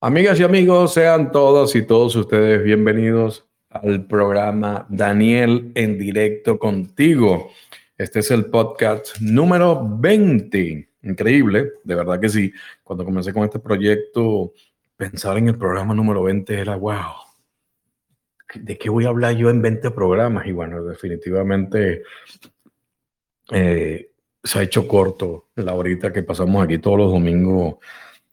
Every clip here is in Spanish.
Amigas y amigos, sean todos y todos ustedes bienvenidos al programa Daniel en directo contigo. Este es el podcast número 20. Increíble, de verdad que sí. Cuando comencé con este proyecto, pensar en el programa número 20 era wow. ¿De qué voy a hablar yo en 20 programas? Y bueno, definitivamente eh, se ha hecho corto la horita que pasamos aquí todos los domingos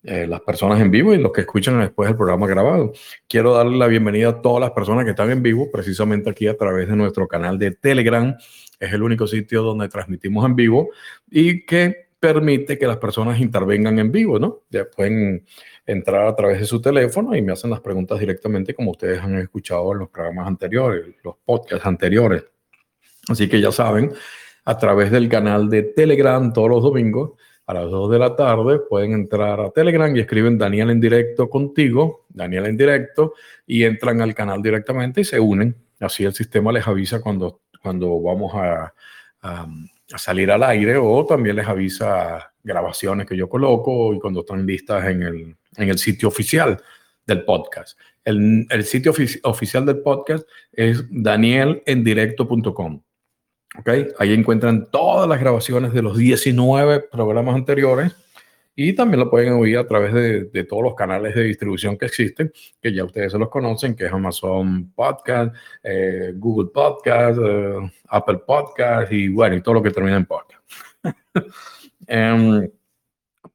eh, las personas en vivo y los que escuchan después el programa grabado. Quiero darle la bienvenida a todas las personas que están en vivo, precisamente aquí a través de nuestro canal de Telegram. Es el único sitio donde transmitimos en vivo y que permite que las personas intervengan en vivo, ¿no? Ya pueden entrar a través de su teléfono y me hacen las preguntas directamente como ustedes han escuchado en los programas anteriores, los podcasts anteriores. Así que ya saben, a través del canal de Telegram todos los domingos a las 2 de la tarde pueden entrar a Telegram y escriben Daniel en directo contigo, Daniel en directo, y entran al canal directamente y se unen. Así el sistema les avisa cuando, cuando vamos a, salir al aire o también les avisa grabaciones que yo coloco y cuando están listas en el, en el sitio oficial del podcast. El, el sitio oficial del podcast es danielendirecto.com. Okay. Ahí encuentran todas las grabaciones de los 19 programas anteriores y también lo pueden oír a través de, todos los canales de distribución que existen, que ya ustedes se los conocen, que es Amazon Podcast, eh, Google Podcast, eh, Apple Podcast y bueno, y todo lo que termina en podcast. um,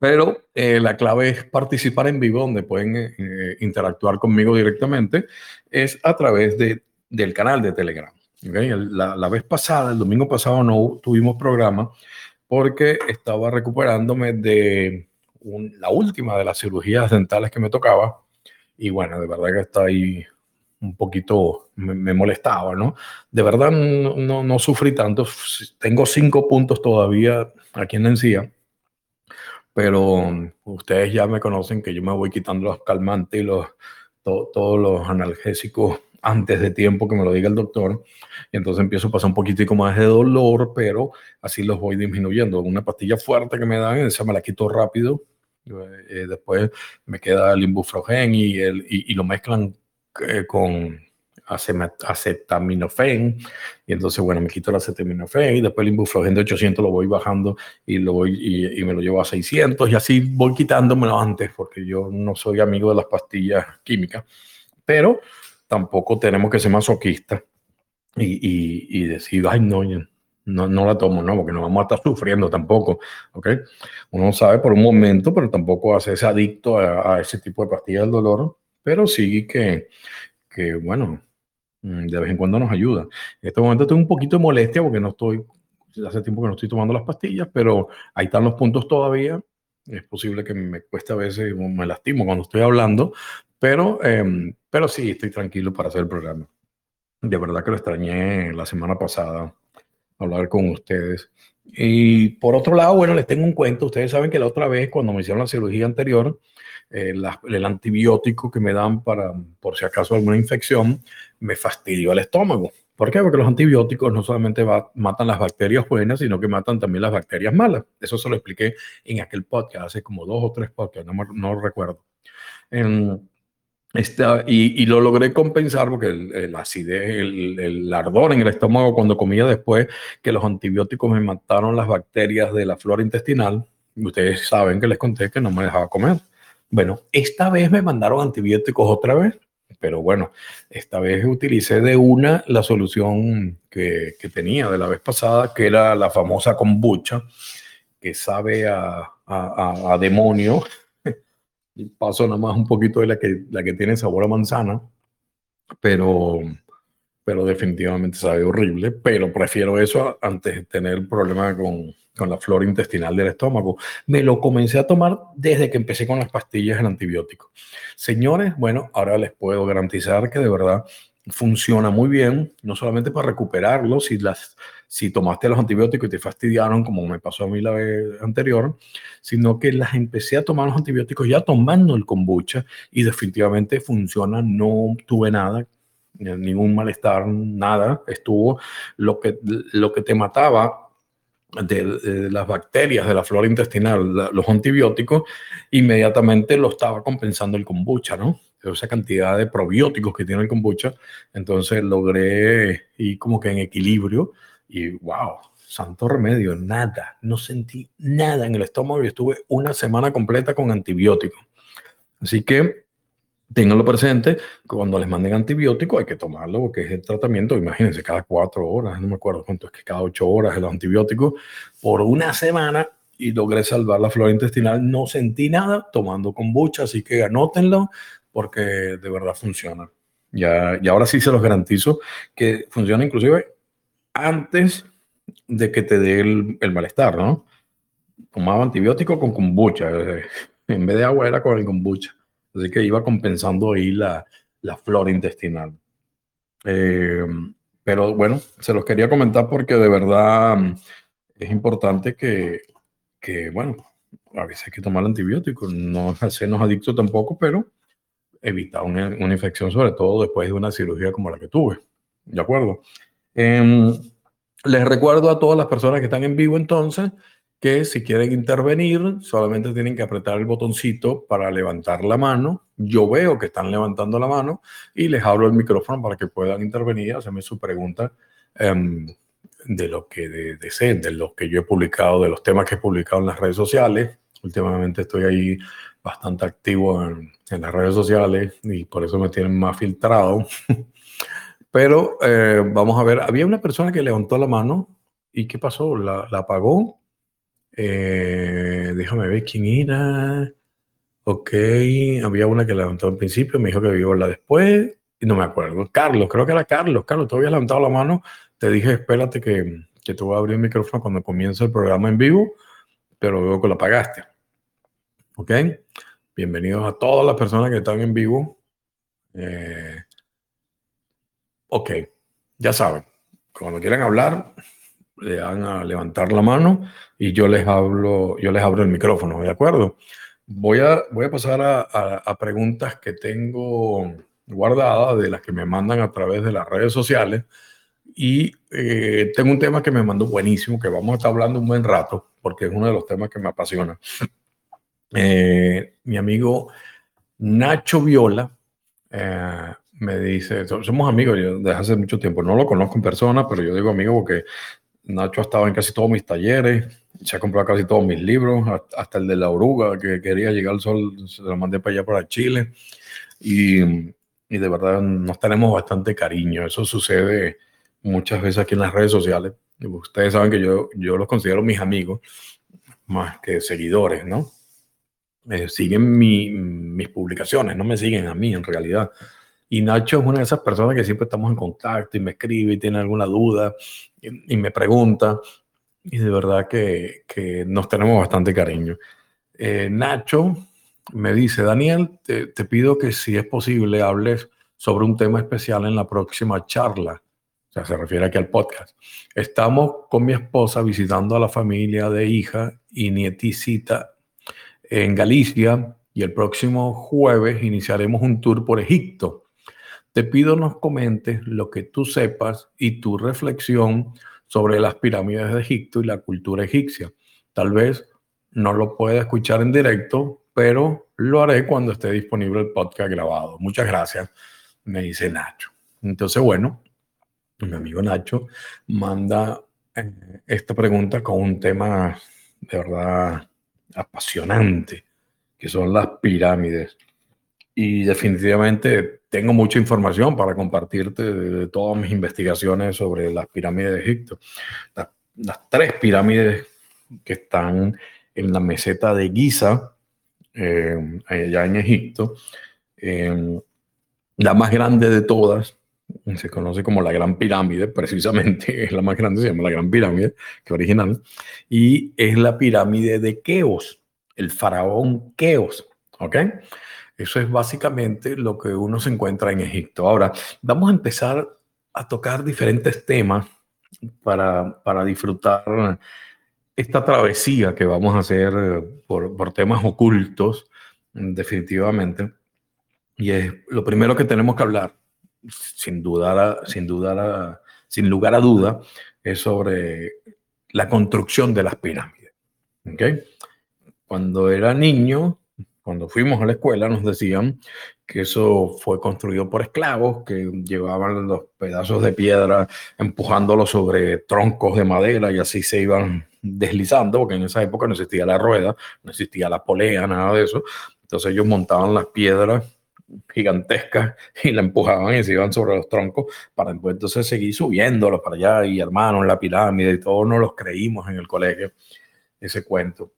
pero eh, la clave es participar en vivo, donde pueden eh, interactuar conmigo directamente, es a través de, del canal de Telegram. La, vez pasada, el domingo pasado, no tuvimos programa porque estaba recuperándome de la última de las cirugías dentales que me tocaba. Y bueno, de verdad que está ahí un poquito, me, molestaba, ¿no? De verdad no, no, sufrí tanto. Tengo cinco puntos todavía aquí en la encía. Pero ustedes ya me conocen que yo me voy quitando los calmantes y los, todos los analgésicos antes de tiempo que me lo diga el doctor. Y entonces empiezo a pasar un poquitico más de dolor, pero así los voy disminuyendo. Una pastilla fuerte que me dan, esa me la quito rápido. Eh, después me queda el ibuprofen y, el, y, lo mezclan eh, con acetaminofén. Y entonces, bueno, me quito el acetaminofén y después el ibuprofen de 800 lo voy bajando y, lo voy, y, y me lo llevo a 600 y así voy quitándomelo antes porque yo no soy amigo de las pastillas químicas. Pero tampoco tenemos que ser masoquistas y, y, decir, ay, no, no, no la tomo, no, porque no vamos a estar sufriendo tampoco, ¿ok? Uno sabe por un momento, pero tampoco hacerse adicto a, ese tipo de pastillas del dolor, pero sí que, que, bueno, mm, de vez en cuando nos ayuda. En este momento tengo un poquito de molestia porque no estoy, hace tiempo que no estoy tomando las pastillas, pero ahí están los puntos todavía. Es posible que me cueste a veces, me lastimo cuando estoy hablando, pero, eh, pero sí, estoy tranquilo para hacer el programa. De verdad que lo extrañé la semana pasada, hablar con ustedes. Y por otro lado, bueno, les tengo un cuento. Ustedes saben que la otra vez, cuando me hicieron la cirugía anterior, eh, el antibiótico que me dan para, por si acaso, alguna infección, me fastidió el estómago. ¿Por qué? Porque los antibióticos no solamente matan las bacterias buenas, sino que matan también las bacterias malas. Eso se lo expliqué en aquel podcast, hace como dos o tres podcasts, no, no recuerdo. En, y, y, lo logré compensar porque el, el acidez, el, ardor en el estómago cuando comía después que los antibióticos me mataron las bacterias de la flora intestinal. Ustedes saben que les conté que no me dejaba comer. Bueno, esta vez me mandaron antibióticos otra vez, pero bueno, esta vez utilicé de una la solución que, que tenía de la vez pasada, que era la famosa kombucha, que sabe a, a, a demonio paso nada más un poquito de la que, la que tiene sabor a manzana, pero, pero definitivamente sabe horrible, pero prefiero eso antes de tener problema con, con la flora intestinal del estómago. Me lo comencé a tomar desde que empecé con las pastillas en antibiótico. Señores, bueno, ahora les puedo garantizar que de verdad funciona muy bien, no solamente para recuperarlo, si, las, si tomaste los antibióticos y te fastidiaron, como me pasó a mí la vez anterior, sino que las empecé a tomar los antibióticos ya tomando el kombucha y definitivamente funciona, no tuve nada, ningún malestar, nada, estuvo lo que, lo que te mataba de, las bacterias de la flora intestinal, los antibióticos, inmediatamente lo estaba compensando el kombucha, ¿no? Esa cantidad de probióticos que tiene el kombucha. Entonces logré ir como que en equilibrio y wow, santo remedio, nada, no sentí nada en el estómago y estuve una semana completa con antibióticos. Así que tenganlo presente, cuando les manden antibiótico hay que tomarlo porque es el tratamiento, imagínense, cada cuatro horas, no me acuerdo cuánto es que cada ocho horas el antibiótico, por una semana y logré salvar la flora intestinal, no sentí nada tomando kombucha, así que anótenlo porque de verdad funciona. Ya, y ahora sí se los garantizo que funciona inclusive antes de que te dé el, malestar, ¿no? Tomaba antibiótico con kombucha, en vez de agua era con el kombucha. Así que iba compensando ahí la, la flora intestinal. Eh, pero bueno, se los quería comentar porque de verdad mm, es importante que, que, bueno, a veces hay que tomar antibióticos, no hacernos adictos tampoco, pero evitar una, una, infección, sobre todo después de una cirugía como la que tuve. ¿De acuerdo? Eh, les recuerdo a todas las personas que están en vivo entonces que si quieren intervenir, solamente tienen que apretar el botoncito para levantar la mano. Yo veo que están levantando la mano y les abro el micrófono para que puedan intervenir, hacerme su pregunta um, de lo que deseen, de, de lo que yo he publicado, de los temas que he publicado en las redes sociales. Últimamente estoy ahí bastante activo en, en las redes sociales y por eso me tienen más filtrado. Pero eh, vamos a ver, había una persona que levantó la mano y ¿qué pasó? ¿La, apagó? Eh, déjame ver quién era. Ok, había una que levantó al principio, me dijo que vio la después, y no me acuerdo. Carlos, creo que era Carlos. Carlos, tú habías levantado la mano. Te dije, espérate que, que te voy a abrir el micrófono cuando comience el programa en vivo, pero veo que lo apagaste. Ok, bienvenidos a todas las personas que están en vivo. Eh, ok, ya saben, cuando quieran hablar, le dan a levantar la mano y yo les hablo, yo les abro el micrófono, ¿de acuerdo? Voy a, voy a pasar a preguntas que tengo guardadas, de las que me mandan a través de las redes sociales. Y eh, tengo un tema que me mandó buenísimo, que vamos a estar hablando un buen rato, porque es uno de los temas que me apasiona. Eh, mi amigo Nacho Viola eh, me dice, somos amigos yo desde hace mucho tiempo, no lo conozco en persona, pero yo digo amigo porque Nacho ha estado en casi todos mis talleres, se ha comprado casi todos mis libros, hasta el de la oruga, que quería llegar al sol, se lo mandé para allá, para Chile. Y, y de verdad nos tenemos bastante cariño. Eso sucede muchas veces aquí en las redes sociales. Ustedes saben que yo, yo los considero mis amigos, más que seguidores, ¿no? Eh, siguen mi, mis publicaciones, no me siguen a mí en realidad. Y Nacho es una de esas personas que siempre estamos en contacto y me escribe y tiene alguna duda y, y me pregunta. Y de verdad que, que nos tenemos bastante cariño. Eh, Nacho me dice, Daniel, te, te, pido que si es posible hables sobre un tema especial en la próxima charla. O sea, se refiere aquí al podcast. Estamos con mi esposa visitando a la familia de hija y nieticita en Galicia y el próximo jueves iniciaremos un tour por Egipto. Te pido nos comentes lo que tú sepas y tu reflexión sobre las pirámides de Egipto y la cultura egipcia. Tal vez no lo pueda escuchar en directo, pero lo haré cuando esté disponible el podcast grabado. Muchas gracias, me dice Nacho. Entonces, bueno, mi amigo Nacho manda eh, esta pregunta con un tema de verdad apasionante, que son las pirámides. Y definitivamente tengo mucha información para compartirte de, todas mis investigaciones sobre las pirámides de Egipto. Las, las, tres pirámides que están en la meseta de Giza, eh, allá en Egipto. Eh, la más grande de todas, se conoce como la Gran Pirámide, precisamente es la más grande, se llama la Gran Pirámide, que original, y es la pirámide de Keos, el faraón Keos, ¿ok? Eso es básicamente lo que uno se encuentra en Egipto. Ahora, vamos a empezar a tocar diferentes temas para, para disfrutar esta travesía que vamos a hacer por, por temas ocultos, definitivamente. Y es lo primero que tenemos que hablar sin dudar, sin lugar a duda, es sobre la construcción de las pirámides. ¿okay? Cuando era niño, cuando fuimos a la escuela, nos decían que eso fue construido por esclavos que llevaban los pedazos de piedra empujándolos sobre troncos de madera y así se iban deslizando, porque en esa época no existía la rueda, no existía la polea, nada de eso. Entonces ellos montaban las piedras gigantescas y la empujaban y se iban sobre los troncos para entonces seguir subiéndolos para allá y hermanos, la pirámide y todos nos los creímos en el colegio, ese cuento.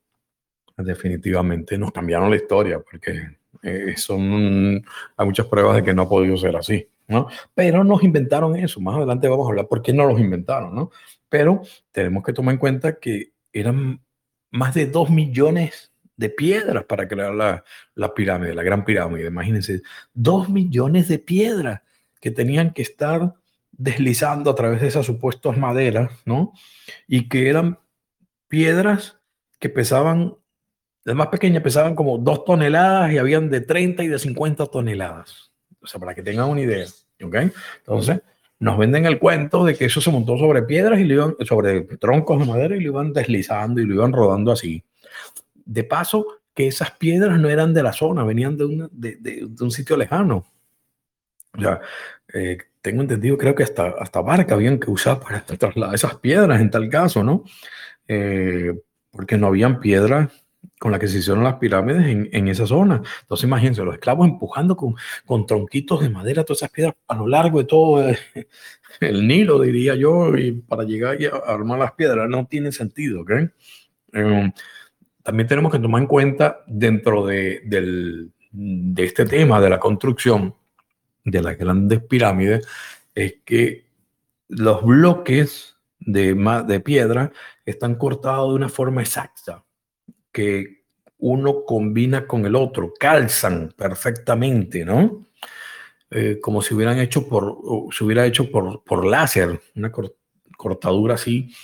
Definitivamente nos cambiaron la historia porque eh, son, hay muchas pruebas de que no ha podido ser así, ¿no? Pero nos inventaron eso, más adelante vamos a hablar por qué no los inventaron, ¿no? Pero tenemos que tomar en cuenta que eran más de dos millones de piedras para crear la, la pirámide, la gran pirámide. Imagínense, dos millones de piedras que tenían que estar deslizando a través de esas supuestas maderas, ¿no? Y que eran piedras que pesaban, las más pequeñas pesaban como dos toneladas y habían de 30 y de 50 toneladas. O sea, para que tengan una idea, ¿ok? Entonces, nos venden el cuento de que eso se montó sobre piedras y lo iban, sobre troncos de madera y lo iban deslizando y lo iban rodando así de paso, que esas piedras no eran de la zona, venían de, de, un sitio lejano. Ya, eh, tengo entendido, creo que hasta, hasta barca habían que usar para trasladar esas piedras en tal caso, ¿no? Eh, porque no habían piedras con las que se hicieron las pirámides en, esa zona. Entonces, imagínense, los esclavos empujando con, con tronquitos de madera todas esas piedras a lo largo de todo el, Nilo, diría yo, y para llegar y armar las piedras no tiene sentido, ¿ok? Eh, también tenemos que tomar en cuenta dentro de, de este tema de la construcción de las grandes pirámides, es que los bloques de, de piedra están cortados de una forma exacta, que uno combina con el otro, calzan perfectamente, ¿no? Eh, como si hubieran hecho por, se hubiera hecho por, por láser, una cortadura así,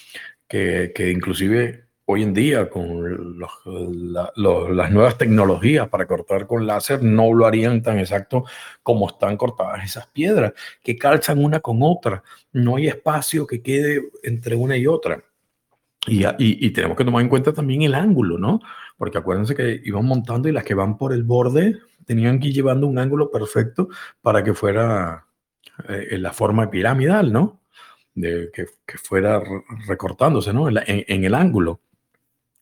que, que inclusive hoy en día con las nuevas tecnologías para cortar con láser no lo harían tan exacto como están cortadas esas piedras que calzan una con otra. No hay espacio que quede entre una y otra. Y, y, tenemos que tomar en cuenta también el ángulo, ¿no? Porque acuérdense que iban montando y las que van por el borde tenían que ir llevando un ángulo perfecto para que fuera eh, en la forma piramidal, ¿no? De, que, que fuera recortándose, ¿no? en el ángulo.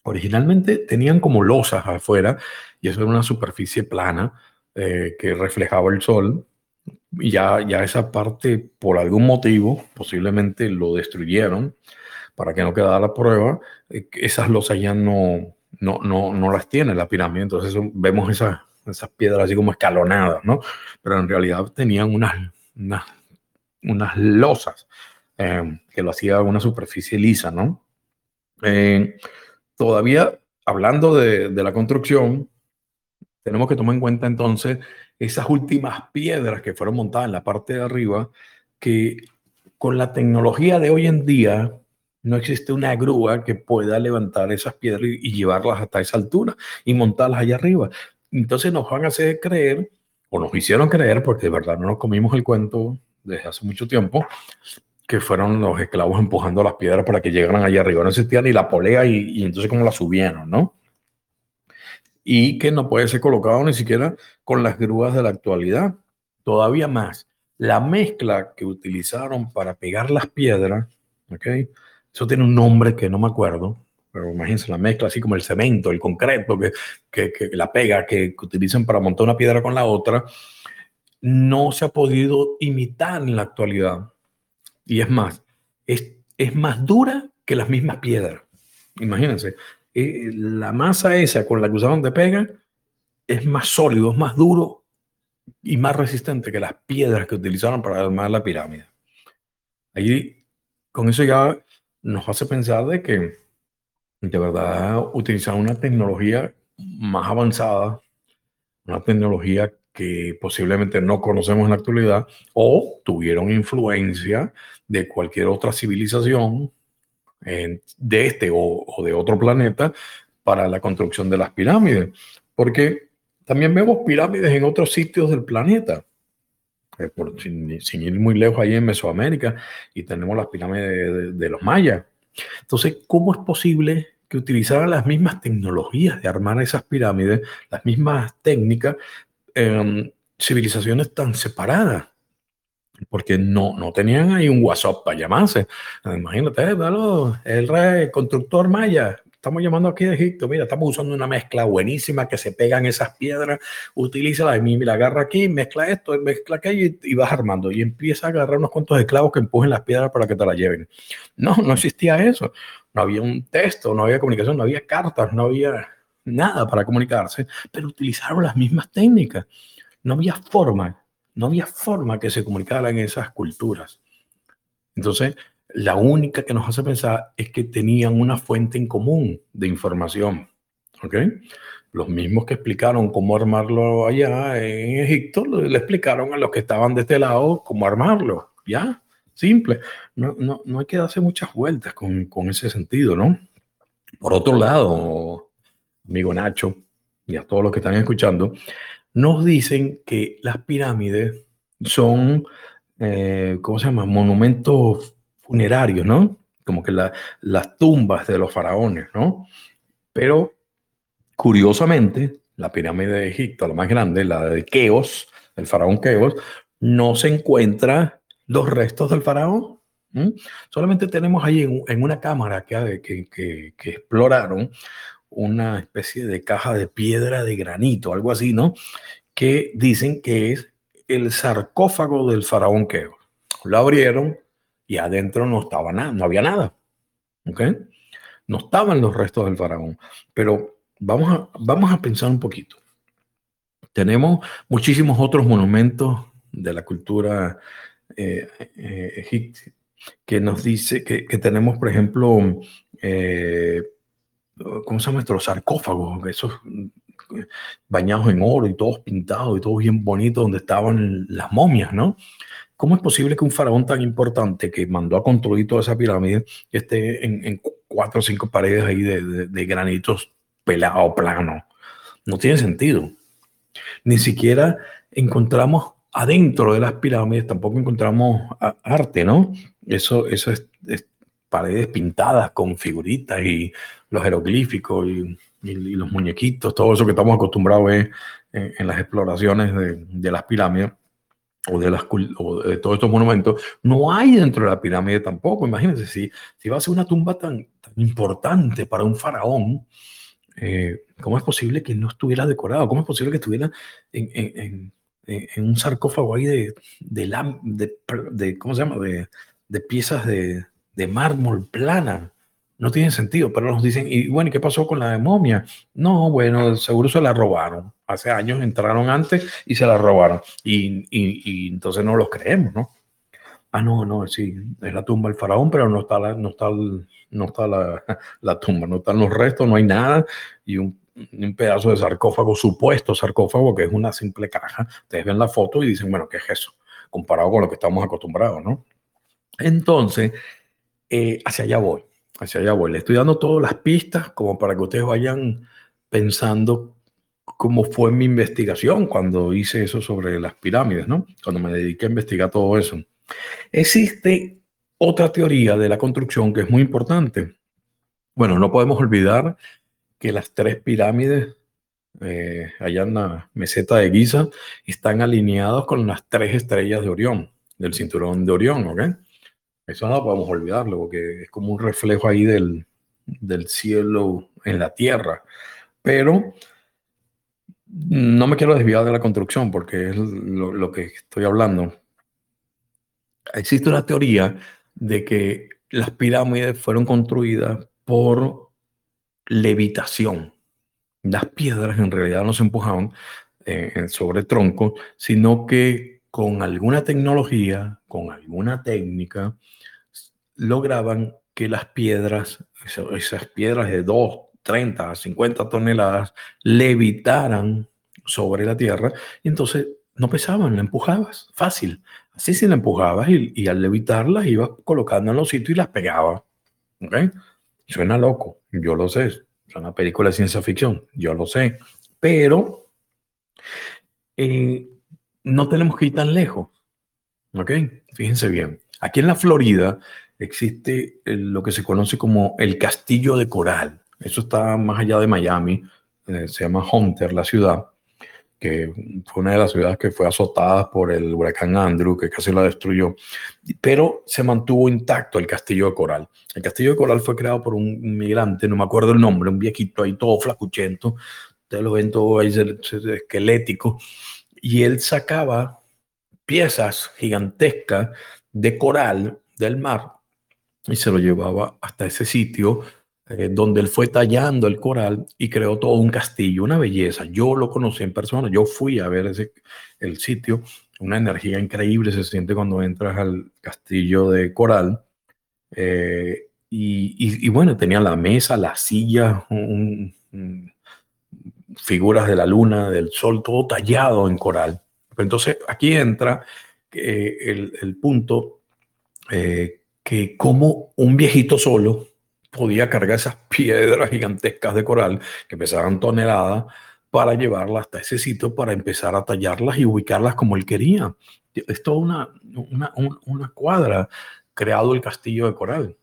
Originalmente tenían como losas afuera y eso era una superficie plana eh, que reflejaba el sol. Y ya, ya esa parte, por algún motivo, posiblemente lo destruyeron para que no quedara la prueba. Eh, esas losas ya no, no, no, no las tiene la pirámide. Entonces vemos esas, esas piedras así como escalonadas, ¿no? Pero en realidad tenían unas, unas, unas losas eh, que lo hacía una superficie lisa, ¿no? todavía hablando de, la construcción, tenemos que tomar en cuenta entonces esas últimas piedras que fueron montadas en la parte de arriba, que con la tecnología de hoy en día no existe una grúa que pueda levantar esas piedras y, llevarlas hasta esa altura y montarlas allá arriba. Entonces nos van a hacer creer, o nos hicieron creer, porque de verdad no nos comimos el cuento desde hace mucho tiempo, que fueron los esclavos empujando las piedras para que llegaran allá arriba. No existía ni la polea y, entonces cómo la subieron, ¿no? Y que no puede ser colocado ni siquiera con las grúas de la actualidad. Todavía más, la mezcla que utilizaron para pegar las piedras, ¿ok? Eso tiene un nombre que no me acuerdo, pero imagínense la mezcla así como el cemento, el concreto, que, que, que la pega que, utilizan para montar una piedra con la otra, no se ha podido imitar en la actualidad y es más, es, es más dura que las mismas piedras. Imagínense, eh, la masa esa con la que usaron de pega es más sólido, es más duro y más resistente que las piedras que utilizaron para armar la pirámide. Ahí, con eso ya nos hace pensar de que de verdad utilizar una tecnología más avanzada, una tecnología que posiblemente no conocemos en la actualidad o tuvieron influencia de cualquier otra civilización de este o, de otro planeta para la construcción de las pirámides. Porque también vemos pirámides en otros sitios del planeta. Eh, sin, ir muy lejos ahí en Mesoamérica y tenemos las pirámides de, los mayas. Entonces, ¿cómo es posible que utilizaran las mismas tecnologías de armar esas pirámides, las mismas técnicas, en civilizaciones tan separadas? Porque no, no tenían ahí un WhatsApp para llamarse. Imagínate, el rey constructor maya, estamos llamando aquí de Egipto, mira, estamos usando una mezcla buenísima que se pegan esas piedras, utilízala, mira, agarra aquí, mezcla esto, mezcla aquello y, y, vas armando. Y empieza a agarrar unos cuantos esclavos que empujen las piedras para que te las lleven. No, no existía eso. No había un texto, no había comunicación, no había cartas, no había nada para comunicarse, pero utilizaron las mismas técnicas. No había forma, no había forma que se comunicaran esas culturas. Entonces, la única que nos hace pensar es que tenían una fuente en común de información. ¿Ok? Los mismos que explicaron cómo armarlo allá en Egipto, le explicaron a los que estaban de este lado cómo armarlo. Ya, simple. No, no, no hay que darse muchas vueltas con, con ese sentido, ¿no? Por otro lado, amigo Nacho, y a todos los que están escuchando, nos dicen que las pirámides son, eh, ¿cómo se llama? Monumentos funerarios, ¿no? Como que las tumbas de los faraones, ¿no? Pero curiosamente, la pirámide de Egipto, la más grande, la de Keos, el faraón Keos, no se encuentra los restos del faraón. Solamente tenemos ahí en, una cámara que, que, que, que, exploraron una especie de caja de piedra de granito, algo así, ¿no? Que dicen que es el sarcófago del faraón Keos. Lo abrieron, y adentro no estaba nada, no había nada. ¿Ok? No estaban los restos del faraón. Pero vamos a, vamos a pensar un poquito. Tenemos muchísimos otros monumentos de la cultura eh, eh, egipcia que nos dice que, tenemos, por ejemplo, eh, ¿cómo se llama nuestros sarcófagos? Esos bañados en oro y todos pintados y todos bien bonitos donde estaban las momias, ¿no? ¿Cómo es posible que un faraón tan importante que mandó a construir toda esa pirámide esté en, cuatro o cinco paredes ahí de, granitos pelados, plano? No tiene sentido. Ni siquiera encontramos adentro de las pirámides, tampoco encontramos arte, ¿no? Eso, eso es, paredes pintadas con figuritas y los jeroglíficos y, los muñequitos, todo eso que estamos acostumbrados a ver en, las exploraciones de las pirámides o de, las, de todos estos monumentos, no hay dentro de la pirámide tampoco. Imagínense, si, si va a ser una tumba tan, tan importante para un faraón, eh, ¿cómo es posible que no estuviera decorado? ¿Cómo es posible que estuviera en, en, en, un sarcófago ahí de, de, de, de, ¿cómo se llama? De, piezas de, mármol plana. No tiene sentido, pero nos dicen, y bueno, ¿y qué pasó con la momia? No, bueno, seguro se la robaron. Hace años entraron antes y se la robaron. Y, y, entonces no los creemos, ¿no? Ah, no, no, sí, es la tumba del faraón, pero no está la, no está, no está la, la tumba, no están los restos, no hay nada. Y un, pedazo de sarcófago, supuesto sarcófago, que es una simple caja. Ustedes ven la foto y dicen, bueno, ¿qué es eso? Comparado con lo que estamos acostumbrados, ¿no? Entonces, eh, hacia allá voy hacia allá voy. Le estoy dando todas las pistas como para que ustedes vayan pensando cómo fue mi investigación cuando hice eso sobre las pirámides, ¿no? Cuando me dediqué a investigar todo eso. Existe otra teoría de la construcción que es muy importante. Bueno, no podemos olvidar que las tres pirámides eh, allá en la meseta de Giza están alineados con las tres estrellas de Orión, del cinturón de Orión, ¿ok? Eso no podemos olvidarlo, porque es como un reflejo ahí del, del cielo en la tierra. Pero no me quiero desviar de la construcción, porque es lo, que estoy hablando. Existe una teoría de que las pirámides fueron construidas por levitación. Las piedras en realidad no se empujaban eh, sobre el tronco, sino que con alguna tecnología, con alguna técnica, lograban que las piedras, esas piedras de 2, 30, 50 toneladas, levitaran sobre la tierra y entonces no pesaban, la empujabas, fácil. Así si la empujabas y, al levitarlas ibas colocando en los sitios y las pegabas. ¿Okay? Suena loco, yo lo sé. Es una película de ciencia ficción, yo lo sé. Pero eh, no tenemos que ir tan lejos. ¿Ok? Fíjense bien. Aquí en la Florida existe lo que se conoce como el Castillo de Coral. Eso está más allá de Miami, eh, se llama Hunter, la ciudad, que fue una de las ciudades que fue azotada por el huracán Andrew, que casi la destruyó, pero se mantuvo intacto el Castillo de Coral. El Castillo de Coral fue creado por un inmigrante, no me acuerdo el nombre, un viejito ahí todo flacuchento, ustedes lo ven todo ahí esquelético, y él sacaba piezas gigantescas de coral del mar y se lo llevaba hasta ese sitio eh, donde él fue tallando el coral y creó todo un castillo, una belleza. Yo lo conocí en persona, yo fui a ver ese, el sitio, una energía increíble se siente cuando entras al castillo de coral. Eh, y, bueno, tenía la mesa, la silla, figuras de la luna, del sol, todo tallado en coral. Entonces aquí entra eh, el, el, punto que como un viejito solo podía cargar esas piedras gigantescas de coral que pesaban toneladas para llevarlas hasta ese sitio para empezar a tallarlas y ubicarlas como él quería. Es toda una, una, una cuadra creado el castillo de coral.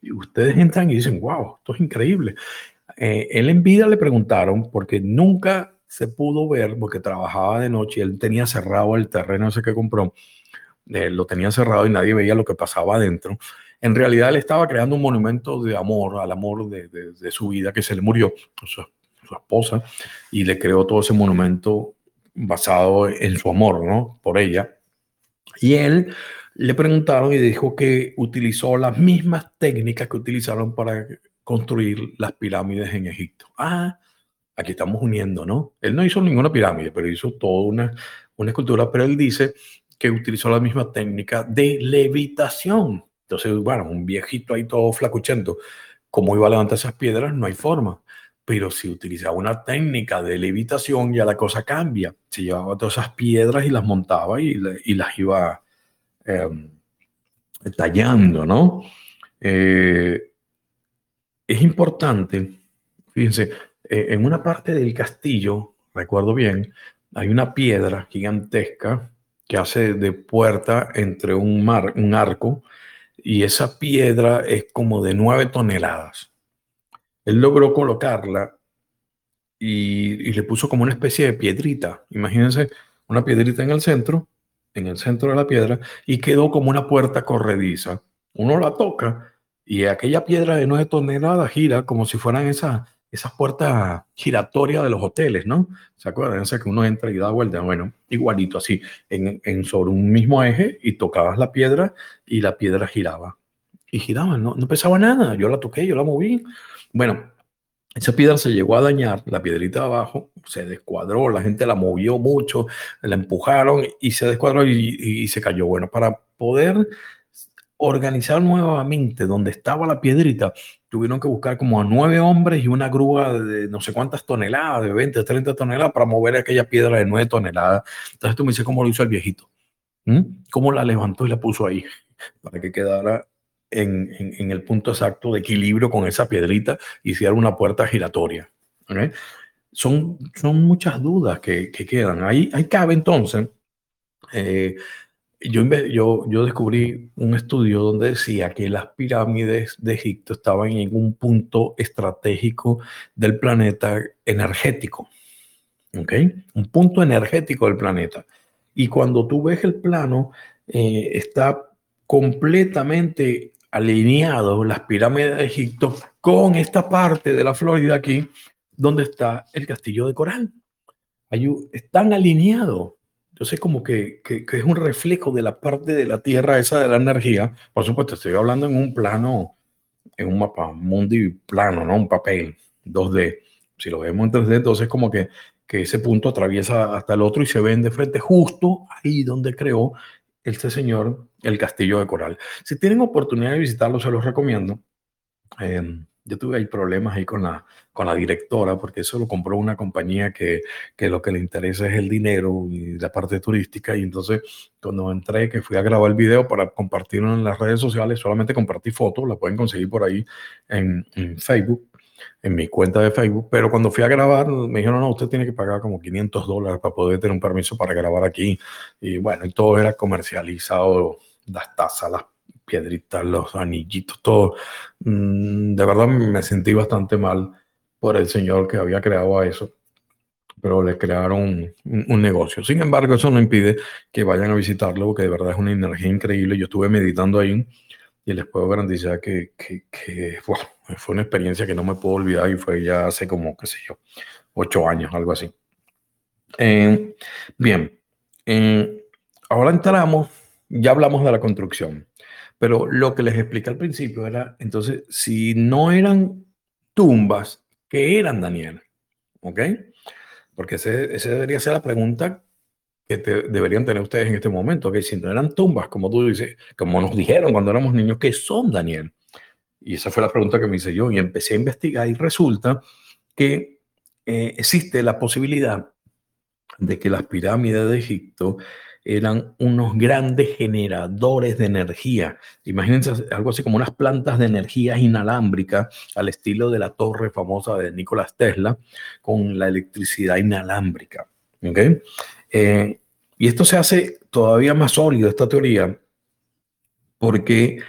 Y ustedes entran y dicen, wow, esto es increíble. Eh, él en vida le preguntaron, porque nunca se pudo ver, porque trabajaba de noche, él tenía cerrado el terreno ese que compró, eh, lo tenía cerrado y nadie veía lo que pasaba adentro en realidad él estaba creando un monumento de amor, al amor de, su vida, que se le murió, su, su, esposa, y le creó todo ese monumento basado en su amor, ¿no? Por ella. Y él le preguntaron y dijo que utilizó las mismas técnicas que utilizaron para construir las pirámides en Egipto. Ah, aquí estamos uniendo, ¿no? Él no hizo ninguna pirámide, pero hizo toda una, una escultura, pero él dice que utilizó la misma técnica de levitación. Entonces, bueno, un viejito ahí todo flacuchento, ¿cómo iba a levantar esas piedras? No hay forma. Pero si utilizaba una técnica de levitación, ya la cosa cambia. Se llevaba todas esas piedras y las montaba y, las iba em, tallando, ¿no? Eh, es importante, fíjense, eh, en una parte del castillo, recuerdo bien, hay una piedra gigantesca que hace de puerta entre un mar, un arco y esa piedra es como de nueve toneladas. Él logró colocarla y, le puso como una especie de piedrita. Imagínense una piedrita en el centro, en el centro de la piedra, y quedó como una puerta corrediza. Uno la toca y aquella piedra de nueve toneladas gira como si fueran esas esas puertas giratorias de los hoteles, ¿no? ¿Se acuerdan? que uno entra y da vuelta. Bueno, igualito así, en, sobre un mismo eje y tocabas la piedra y la piedra giraba. Y giraba, no, no pesaba nada. Yo la toqué, yo la moví. Bueno, esa piedra se llegó a dañar, la piedrita de abajo se descuadró, la gente la movió mucho, la empujaron y se descuadró y, y se cayó. Bueno, para poder organizar nuevamente donde estaba la piedrita, tuvieron que buscar como a nueve hombres y una grúa de no sé cuántas toneladas, de 20, 30 toneladas, para mover aquella piedra de nueve toneladas. Entonces tú me dices cómo lo hizo el viejito. ¿Cómo la levantó y la puso ahí? Para que quedara en, en, el punto exacto de equilibrio con esa piedrita y hiciera una puerta giratoria. Son, son muchas dudas que, que quedan. Ahí, ahí cabe entonces eh, yo, yo, descubrí un estudio donde decía que las pirámides de Egipto estaban en un punto estratégico del planeta energético. ¿Ok? Un punto energético del planeta. Y cuando tú ves el plano, eh, está completamente alineado las pirámides de Egipto con esta parte de la Florida aquí, donde está el castillo de coral. están alineados. Entonces, como que, que, es un reflejo de la parte de la Tierra, esa de la energía. Por supuesto, estoy hablando en un plano, en un mapa mundi plano, ¿no? Un papel 2D. Si lo vemos en 3D, entonces como que, que ese punto atraviesa hasta el otro y se ven de frente justo ahí donde creó este señor el castillo de coral. Si tienen oportunidad de visitarlo, se los recomiendo. Eh, yo tuve ahí problemas ahí con la, con la directora, porque eso lo compró una compañía que, que lo que le interesa es el dinero y la parte turística. Y entonces, cuando entré, que fui a grabar el video para compartirlo en las redes sociales, solamente compartí fotos, la pueden conseguir por ahí en, Facebook, en mi cuenta de Facebook. Pero cuando fui a grabar, me dijeron, no, usted tiene que pagar como 500 dólares para poder tener un permiso para grabar aquí. Y bueno, y todo era comercializado, las tazas, las piedritas, los anillitos, todo. Mm, de verdad me sentí bastante mal por el señor que había creado a eso, pero le crearon un, negocio. Sin embargo, eso no impide que vayan a visitarlo, porque de verdad es una energía increíble. Yo estuve meditando ahí y les puedo garantizar que, fue una experiencia que no me puedo olvidar y fue ya hace como, qué sé yo, ocho años, algo así. Eh, bien, eh, ahora entramos, ya hablamos de la construcción, pero lo que les expliqué al principio era, entonces, si no eran tumbas, ¿Qué eran, Daniel? ¿Ok? Porque esa ese debería ser la pregunta que deberían tener ustedes en este momento. Si no eran tumbas, como tú dices, como nos dijeron cuando éramos niños, ¿qué son, Daniel? Y esa fue la pregunta que me hice yo y empecé a investigar y resulta que eh, existe la posibilidad de que las pirámides de Egipto eran unos grandes generadores de energía. Imagínense algo así como unas plantas de energía inalámbrica al estilo de la torre famosa de Nikola Tesla con la electricidad inalámbrica. Eh, y esto se hace todavía más sólido, esta teoría, porque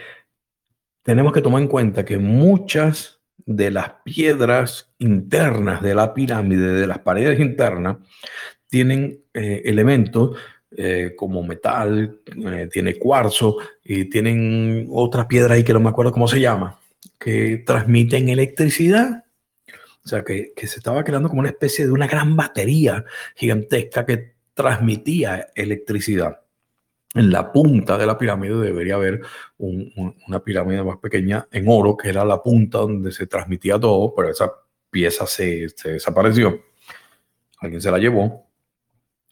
tenemos que tomar en cuenta que muchas de las piedras internas de la pirámide, de las paredes internas, tienen eh, elementos eh, como metal, eh, tiene cuarzo y tienen otra piedra ahí que no me acuerdo cómo se llama, que transmiten electricidad. O sea, que, que, se estaba creando como una especie de una gran batería gigantesca que transmitía electricidad. En la punta de la pirámide debería haber una pirámide más pequeña en oro, que era la punta donde se transmitía todo, pero esa pieza se, se desapareció. Alguien se la llevó.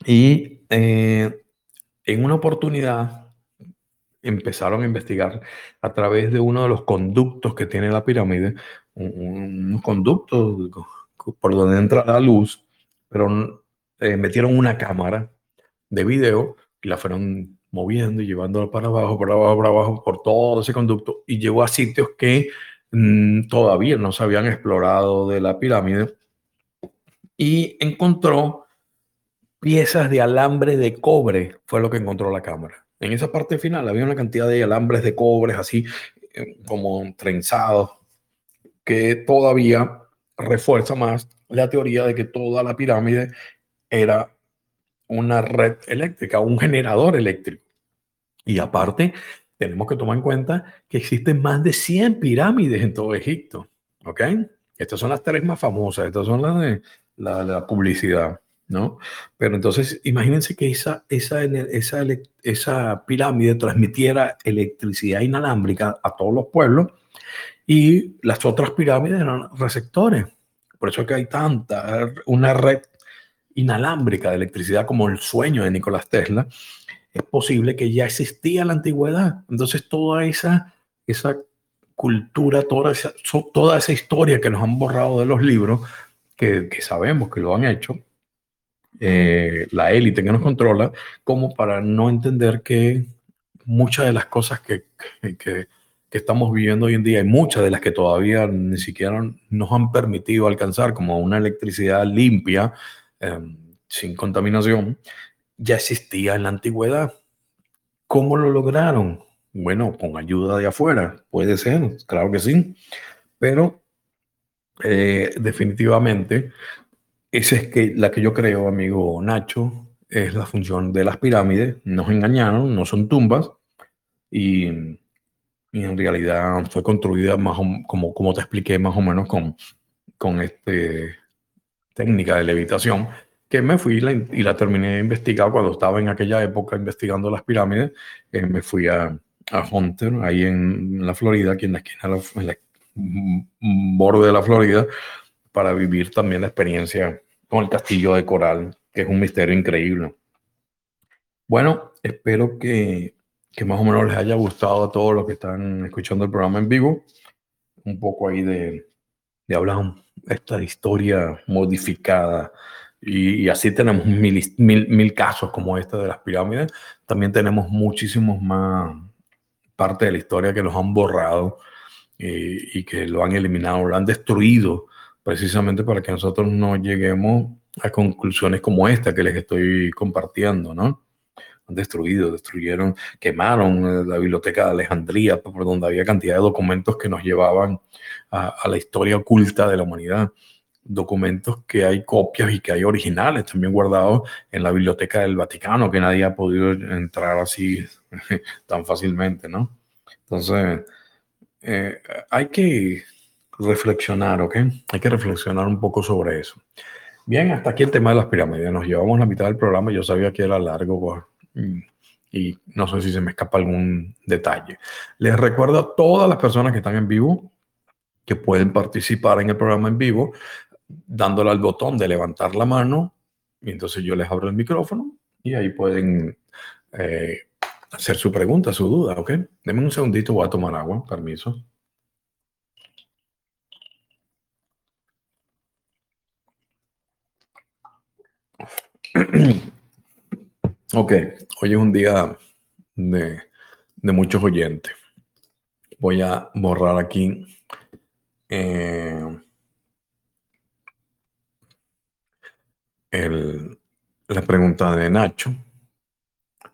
Y eh, en una oportunidad empezaron a investigar a través de uno de los conductos que tiene la pirámide, unos conductos por donde entra la luz, pero eh, metieron una cámara de video y la fueron moviendo y llevándola para abajo, para abajo, para abajo, por todo ese conducto y llegó a sitios que mm, todavía no se habían explorado de la pirámide y encontró piezas de alambre de cobre, fue lo que encontró la cámara. En esa parte final había una cantidad de alambres de cobre así eh, como trenzados, que todavía refuerza más la teoría de que toda la pirámide era una red eléctrica, un generador eléctrico. Y aparte, tenemos que tomar en cuenta que existen más de 100 pirámides en todo Egipto. ¿Ok? Estas son las tres más famosas, estas son las de la publicidad. ¿No? Pero entonces, imagínense que esa, esa, esa, esa pirámide transmitiera electricidad inalámbrica a todos los pueblos y las otras pirámides eran receptores. Por eso es que hay tanta, una red inalámbrica de electricidad como el sueño de Nicolás Tesla. Es posible que ya existía en la antigüedad. Entonces, toda esa, esa cultura, toda esa, toda esa historia que nos han borrado de los libros, que, que sabemos que lo han hecho, eh, la élite que nos controla, como para no entender que muchas de las cosas que, que, estamos viviendo hoy en día y muchas de las que todavía ni siquiera nos han permitido alcanzar, como una electricidad limpia, em, sin contaminación, ya existía en la antigüedad. ¿Cómo lo lograron? Bueno, con ayuda de afuera, puede ser, claro que sí, pero eh, definitivamente esa es que, la que yo creo, amigo Nacho, es la función de las pirámides. Nos engañaron, no son tumbas. Y, en realidad fue construida más como, como te expliqué, más o menos con, con este técnica de levitación, que me fui y la, terminé de investigar cuando estaba en aquella época investigando las pirámides. Eh, me fui a, a, Hunter, ahí en la Florida, aquí en la esquina, en la borde de la Florida, para vivir también la experiencia con el castillo de coral, que es un misterio increíble. Bueno, espero que, que más o menos les haya gustado a todos los que están escuchando el programa en vivo. Un poco ahí de, de hablar esta historia modificada. Y, así tenemos mil, mil, mil casos como este de las pirámides. También tenemos muchísimos más parte de la historia que los han borrado eh, y que lo han eliminado, lo han destruido precisamente para que nosotros no lleguemos a conclusiones como esta que les estoy compartiendo, ¿no? han destruido, destruyeron, quemaron eh, la biblioteca de Alejandría, por donde había cantidad de documentos que nos llevaban a, a la historia oculta de la humanidad documentos que hay copias y que hay originales también guardados en la biblioteca del Vaticano, que nadie ha podido entrar así tan fácilmente, ¿no? Entonces, eh, hay que reflexionar, ¿ok? Hay que reflexionar un poco sobre eso. Bien, hasta aquí el tema de las pirámides. Nos llevamos la mitad del programa. Yo sabía que era largo pues, y no sé si se me escapa algún detalle. Les recuerdo a todas las personas que están en vivo que pueden participar en el programa en vivo dándole al botón de levantar la mano y entonces yo les abro el micrófono y ahí pueden eh, hacer su pregunta, su duda, ¿ok? Denme un segundito, voy a tomar agua, permiso. Ok, hoy es un día de, muchos oyentes. Voy a borrar aquí eh, la pregunta de Nacho.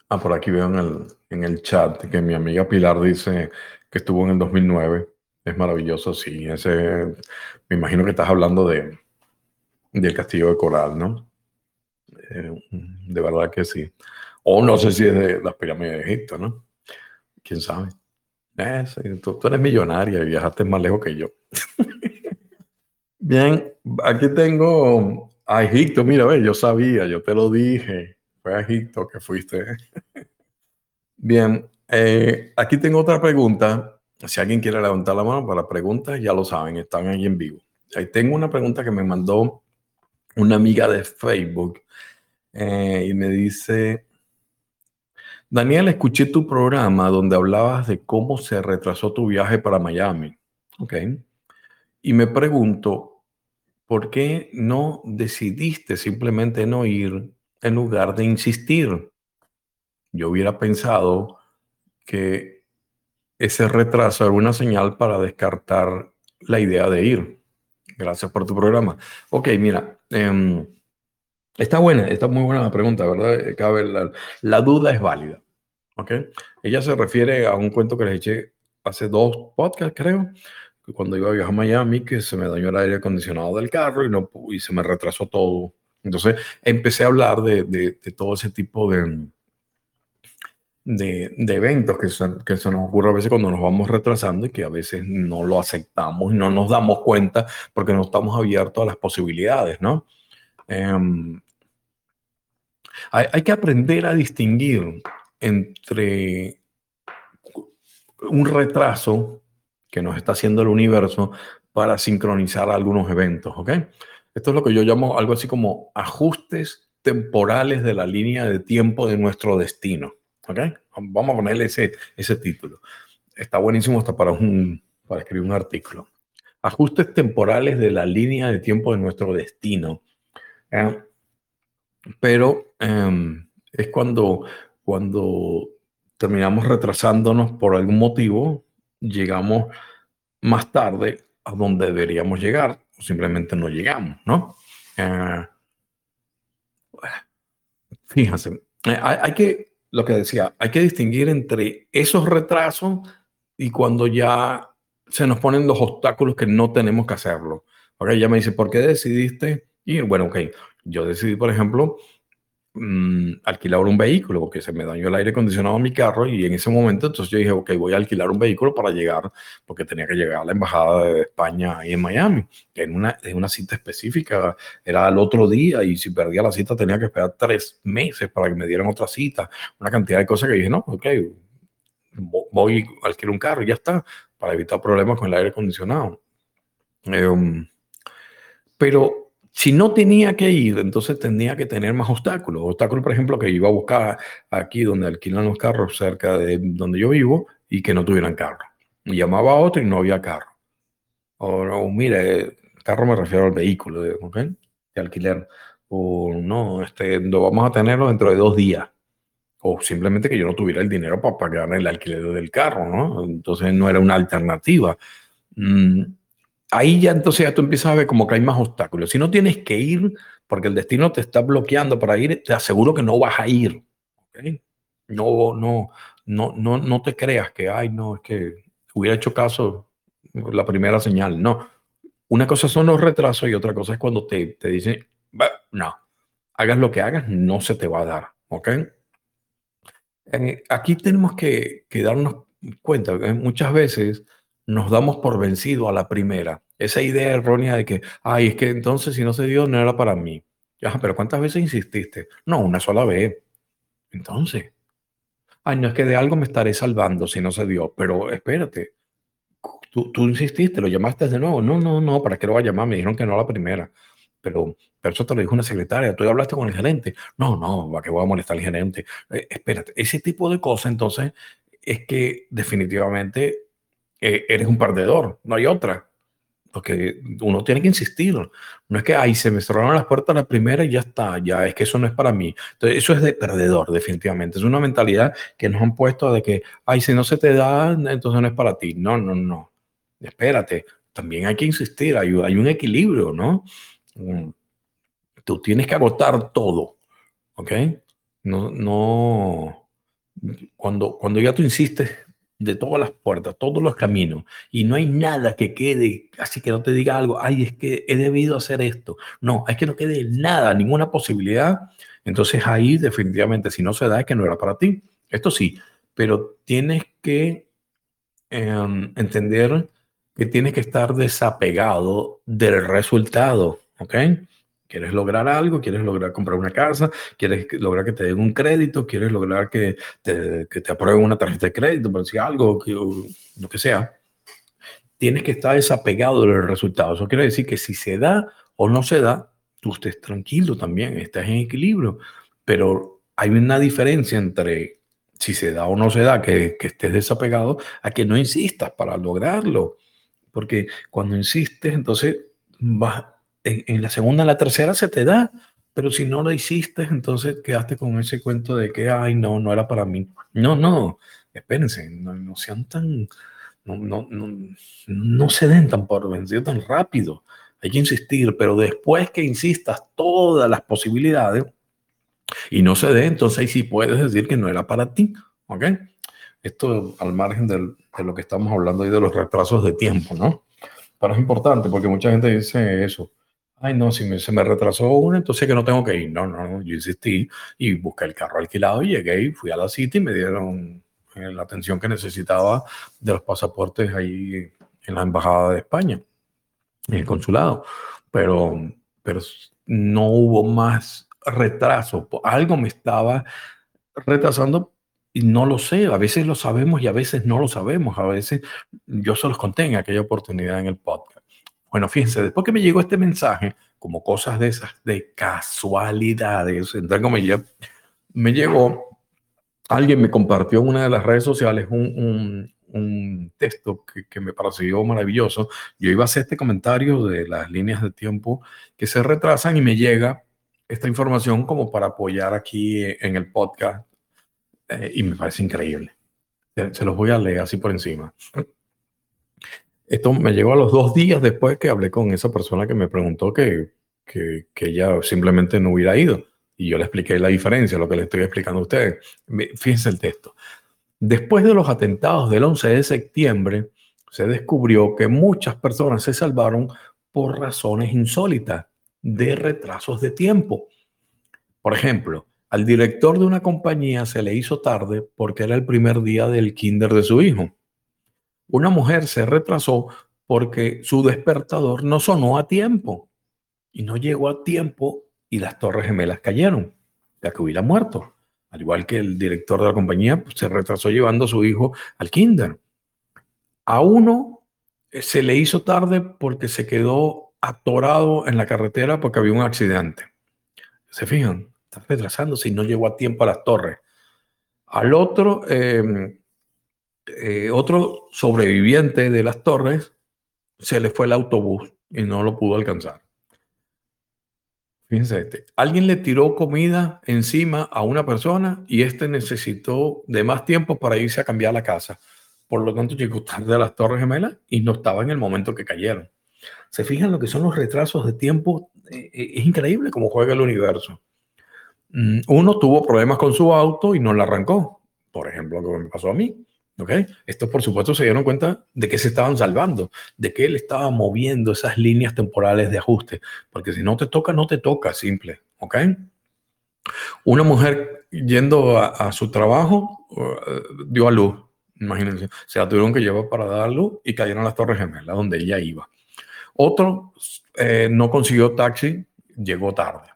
Ah, por aquí veo en el, en el chat que mi amiga Pilar dice que estuvo en el 2009. Es maravilloso, sí. Ese, me imagino que estás hablando de, del castillo de Coral, ¿no? Eh, de verdad que sí. O no sé si es de las pirámides de Egipto, ¿no? ¿Quién sabe? Eh, tú, eres millonaria y viajaste más lejos que yo. Bien, aquí tengo a Egipto, mira, ve, yo sabía, yo te lo dije. Fue a Egipto que fuiste. Bien, eh, aquí tengo otra pregunta. Si alguien quiere levantar la mano para preguntas, ya lo saben, están ahí en vivo. Ahí tengo una pregunta que me mandó una amiga de Facebook eh, y me dice, Daniel, escuché tu programa donde hablabas de cómo se retrasó tu viaje para Miami. Ok. Y me pregunto, ¿por qué no decidiste simplemente no ir en lugar de insistir? Yo hubiera pensado que ese retraso era una señal para descartar la idea de ir. Gracias por tu programa. Ok, mira, em, está buena, está muy buena la pregunta, ¿verdad? Eh, cabe la, la, duda es válida. Ok, ella se refiere a un cuento que les eché hace dos podcasts, creo, cuando iba a viajar a Miami, que se me dañó el aire acondicionado del carro y, no, y se me retrasó todo. Entonces empecé a hablar de, de, todo ese tipo de, de, de eventos que, que se nos ocurre a veces cuando nos vamos retrasando y que a veces no lo aceptamos y no nos damos cuenta porque no estamos abiertos a las posibilidades, ¿no? Em, hay, que aprender a distinguir entre un retraso que nos está haciendo el universo para sincronizar algunos eventos, ¿ok? Esto es lo que yo llamo algo así como ajustes temporales de la línea de tiempo de nuestro destino, ¿ok? Vamos a ponerle ese, ese título. Está buenísimo hasta para, un, para escribir un artículo. Ajustes temporales de la línea de tiempo de nuestro destino. ¿eh? Pero em, es cuando, cuando terminamos retrasándonos por algún motivo, llegamos más tarde a donde deberíamos llegar o simplemente no llegamos, ¿no? Eh, fíjense, eh, hay, que, lo que decía, hay que distinguir entre esos retrasos y cuando ya se nos ponen los obstáculos que no tenemos que hacerlo. Ahora ella me dice, ¿por qué decidiste ir? Bueno, ok, yo decidí, por ejemplo, Mm, alquilar un vehículo porque se me dañó el aire acondicionado a mi carro y en ese momento entonces yo dije, ok, voy a alquilar un vehículo para llegar, porque tenía que llegar a la embajada de España ahí en Miami, que en una, en una cita específica, era el otro día y si perdía la cita tenía que esperar tres meses para que me dieran otra cita, una cantidad de cosas que dije, no, ok, voy a alquilar un carro y ya está, para evitar problemas con el aire acondicionado. Em, pero si no tenía que ir, entonces tenía que tener más obstáculos. Obstáculos, por ejemplo, que iba a buscar aquí donde alquilan los carros cerca de donde yo vivo y que no tuvieran carro. Llamaba a otro y no había carro. O, no, mire, carro me refiero al vehículo, ¿ok? De alquiler. O no, este, lo vamos a tenerlo dentro de dos días. O simplemente que yo no tuviera el dinero para pagar el alquiler del carro, ¿no? Entonces no era una alternativa. Ahí ya entonces ya tú empiezas a ver como que hay más obstáculos. Si no tienes que ir porque el destino te está bloqueando para ir, te aseguro que no vas a ir. No, no, no, no, no te creas que, ay, no, es que hubiera hecho caso la primera señal. No. Una cosa son los retrasos y otra cosa es cuando te, te dicen, no, hagas lo que hagas, no se te va a dar. ¿Ok? Aquí tenemos que, que darnos cuenta que muchas veces nos damos por vencido a la primera. Esa idea errónea de que, ay, es que entonces si no se dio, no era para mí. Ya, pero ¿cuántas veces insististe? No, una sola vez. Entonces, ay, no es que de algo me estaré salvando si no se dio, pero espérate, tú, tú insististe, lo llamaste de nuevo. No, no, no, ¿para qué lo va a llamar? Me dijeron que no a la primera. Pero, pero eso te lo dijo una secretaria, tú hablaste con el gerente. No, no, ¿para qué voy a molestar al gerente? Eh, espérate, ese tipo de cosas, entonces, es que definitivamente eres un perdedor, no hay otra. Porque uno tiene que insistir. No es que, ay, se me cerraron las puertas la primera y ya está, ya es que eso no es para mí. Entonces, eso es de perdedor, definitivamente. Es una mentalidad que nos han puesto de que, ay, si no se te da, entonces no es para ti. No, no, no. Espérate, también hay que insistir, hay, hay un equilibrio, ¿no? Mm. Tú tienes que agotar todo, ¿ok? No, no. Cuando, cuando ya tú insistes de todas las puertas, todos los caminos, y no hay nada que quede, así que no te diga algo, ay, es que he debido hacer esto. No, es que no quede nada, ninguna posibilidad. Entonces ahí definitivamente si no se da es que no era para ti. Esto sí, pero tienes que em, entender que tienes que estar desapegado del resultado, ¿ok? Quieres lograr algo, quieres lograr comprar una casa, quieres lograr que te den un crédito, quieres lograr que te, que te aprueben una tarjeta de crédito, por decir algo, que, lo que sea. Tienes que estar desapegado del resultado. Eso quiere decir que si se da o no se da, tú estés tranquilo también, estás en equilibrio. Pero hay una diferencia entre si se da o no se da, que, que estés desapegado, a que no insistas para lograrlo. Porque cuando insistes, entonces vas en, la segunda, en la tercera se te da, pero si no lo hiciste, entonces quedaste con ese cuento de que, ay, no, no era para mí. No, no, espérense, no, sean tan, no, no, no, no se den tan por vencido tan rápido. Hay que insistir, pero después que insistas todas las posibilidades y no se dé, entonces ahí sí puedes decir que no era para ti. ¿Ok? Esto al margen de lo que estamos hablando ahí de los retrasos de tiempo, ¿no? Pero es importante porque mucha gente dice eso. Ay, no, si me, se me retrasó una, entonces que no tengo que ir. No, no, yo insistí y busqué el carro alquilado y llegué fui a la cita y me dieron eh, la atención que necesitaba de los pasaportes ahí en la Embajada de España, en el consulado. Pero, pero no hubo más retraso. Algo me estaba retrasando y no lo sé. A veces lo sabemos y a veces no lo sabemos. A veces yo se los conté en aquella oportunidad en el podcast. Bueno, fíjense, después que me llegó este mensaje, como cosas de esas, de casualidades, entre comillas, me llegó, alguien me compartió en una de las redes sociales un, texto que, que, me pareció maravilloso. Yo iba a hacer este comentario de las líneas de tiempo que se retrasan y me llega esta información como para apoyar aquí en el podcast eh, y me parece increíble. Se los voy a leer así por encima. Esto me llegó a los dos días después que hablé con esa persona que me preguntó que, que, ella simplemente no hubiera ido. Y yo le expliqué la diferencia, lo que le estoy explicando a ustedes. Fíjense el texto. Después de los atentados del 11 de septiembre, se descubrió que muchas personas se salvaron por razones insólitas de retrasos de tiempo. Por ejemplo, al director de una compañía se le hizo tarde porque era el primer día del kinder de su hijo. Una mujer se retrasó porque su despertador no sonó a tiempo y no llegó a tiempo y las torres gemelas cayeron, ya que hubiera muerto. Al igual que el director de la compañía pues, se retrasó llevando a su hijo al kinder. A uno eh, se le hizo tarde porque se quedó atorado en la carretera porque había un accidente. ¿Se fijan? Está retrasándose y no llegó a tiempo a las torres. Al otro em, eh, otro sobreviviente de las torres se le fue el autobús y no lo pudo alcanzar. Fíjense este. Alguien le tiró comida encima a una persona y este necesitó de más tiempo para irse a cambiar la casa. Por lo tanto, llegó tarde a las Torres Gemelas y no estaba en el momento que cayeron. Se fijan lo que son los retrasos de tiempo. Eh, eh, es increíble cómo juega el universo. Mm, uno tuvo problemas con su auto y no lo arrancó por ejemplo, lo que me pasó a mí. ¿Ok? Estos, por supuesto, se dieron cuenta de que se estaban salvando, de que él estaba moviendo esas líneas temporales de ajuste, porque si no te toca, no te toca, simple, ¿ok? Una mujer yendo a, su trabajo uh, dio a luz, imagínense, se la tuvieron que llevar para dar luz y cayeron las Torres Gemelas, donde ella iba. Otro eh, no consiguió taxi, llegó tarde.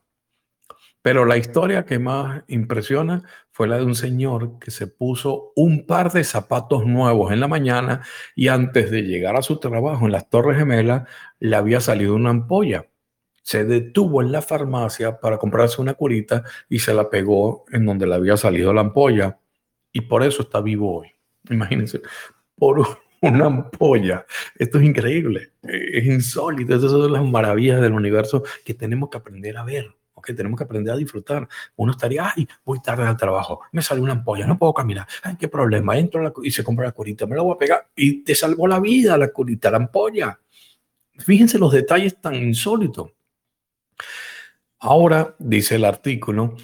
Pero la historia que más impresiona fue la de un señor que se puso un par de zapatos nuevos en la mañana y antes de llegar a su trabajo en las Torres Gemelas le había salido una ampolla. Se detuvo en la farmacia para comprarse una curita y se la pegó en donde le había salido la ampolla. Y por eso está vivo hoy. Imagínense, por una ampolla. Esto es increíble, es insólito. Esas son las maravillas del universo que tenemos que aprender a ver que tenemos que aprender a disfrutar. Uno estaría, ay, voy tarde al trabajo, me sale una ampolla, no puedo caminar, ay, qué problema, entro y se compra la curita, me la voy a pegar y te salvó la vida la curita, la ampolla. Fíjense los detalles tan insólitos. Ahora, dice el artículo,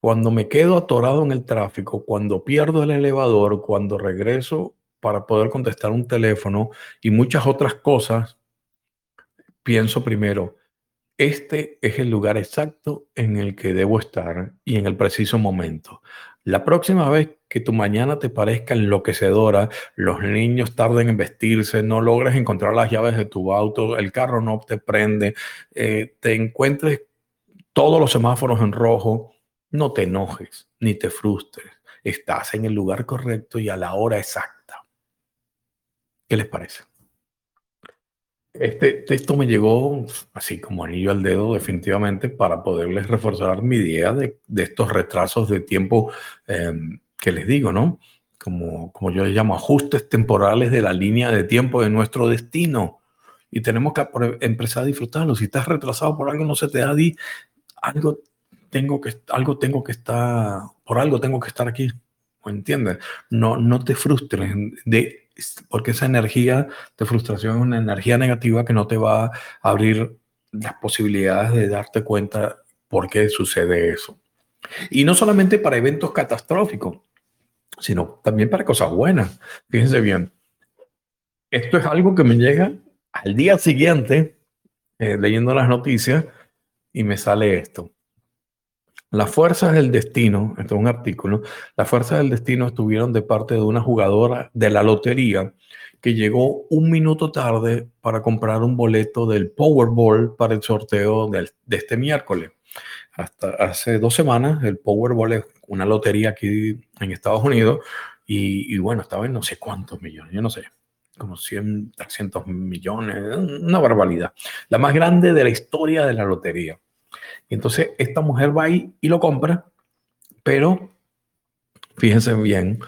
cuando me quedo atorado en el tráfico, cuando pierdo el elevador, cuando regreso para poder contestar un teléfono y muchas otras cosas, pienso primero, este es el lugar exacto en el que debo estar y en el preciso momento. La próxima vez que tu mañana te parezca enloquecedora, los niños tarden en vestirse, no logres encontrar las llaves de tu auto, el carro no te prende, eh, te encuentres todos los semáforos en rojo, no te enojes ni te frustres. Estás en el lugar correcto y a la hora exacta. ¿Qué les parece? Este texto me llegó así como anillo al dedo definitivamente para poderles reforzar mi idea de, estos retrasos de tiempo em, que les digo, ¿no? Como, como yo les llamo ajustes temporales de la línea de tiempo de nuestro destino. Y tenemos que empezar a disfrutarlo. Si estás retrasado por algo, no se te da di, algo tengo que, algo tengo que estar, por algo tengo que estar aquí. ¿Entiendes? No, no te frustres de porque esa energía de frustración es una energía negativa que no te va a abrir las posibilidades de darte cuenta por qué sucede eso. Y no solamente para eventos catastróficos, sino también para cosas buenas. Fíjense bien, esto es algo que me llega al día siguiente, eh, leyendo las noticias, y me sale esto. Las fuerzas del destino, esto es un artículo, las fuerzas del destino estuvieron de parte de una jugadora de la lotería que llegó un minuto tarde para comprar un boleto del Powerball para el sorteo de, este miércoles. Hasta hace dos semanas el Powerball es una lotería aquí en Estados Unidos y, y bueno, estaba en no sé cuántos millones, yo no sé, como 100, 300 millones, una barbaridad. La más grande de la historia de la lotería. Entonces esta mujer va ahí y lo compra, pero fíjense bien,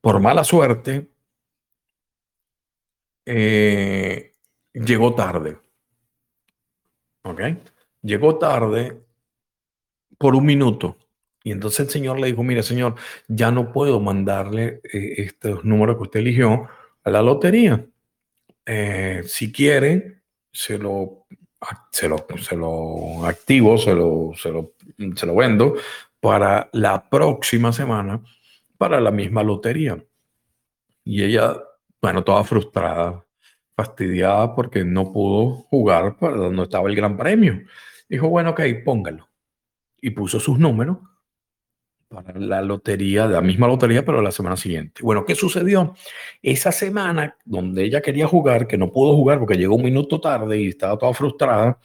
por mala suerte, eh, llegó tarde. ¿Ok? Llegó tarde por un minuto. Y entonces el señor le dijo, mire señor, ya no puedo mandarle eh, estos números que usted eligió a la lotería. Eh, si quiere, se lo se lo, se lo activo, se lo, se lo, se lo vendo para la próxima semana para la misma lotería. Y ella, bueno, toda frustrada, fastidiada porque no pudo jugar para donde estaba el gran premio. Dijo, bueno, ok, póngalo. Y puso sus números para la lotería, la misma lotería, pero la semana siguiente. Bueno, ¿qué sucedió? Esa semana donde ella quería jugar, que no pudo jugar porque llegó un minuto tarde y estaba toda frustrada,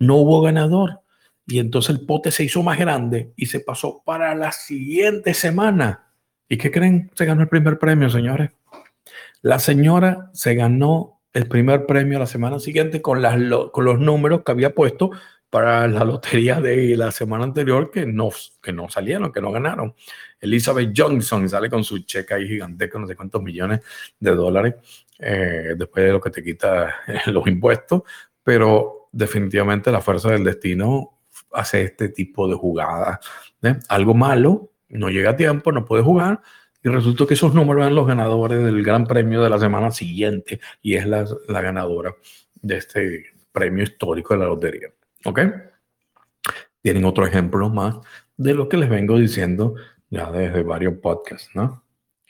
no hubo ganador. Y entonces el pote se hizo más grande y se pasó para la siguiente semana. ¿Y qué creen? Se ganó el primer premio, señores. La señora se ganó el primer premio la semana siguiente con, las, con los números que había puesto para la lotería de la semana anterior que no, que no salieron, que no ganaron. Elizabeth Johnson sale con su cheque ahí gigantesco, no sé cuántos millones de dólares, eh, después de lo que te quita los impuestos, pero definitivamente la fuerza del destino hace este tipo de jugadas. ¿eh? Algo malo, no llega a tiempo, no puede jugar, y resulta que esos números eran los ganadores del gran premio de la semana siguiente, y es la, la ganadora de este premio histórico de la lotería. ¿Ok? Tienen otro ejemplo más de lo que les vengo diciendo ya desde varios podcasts, ¿no?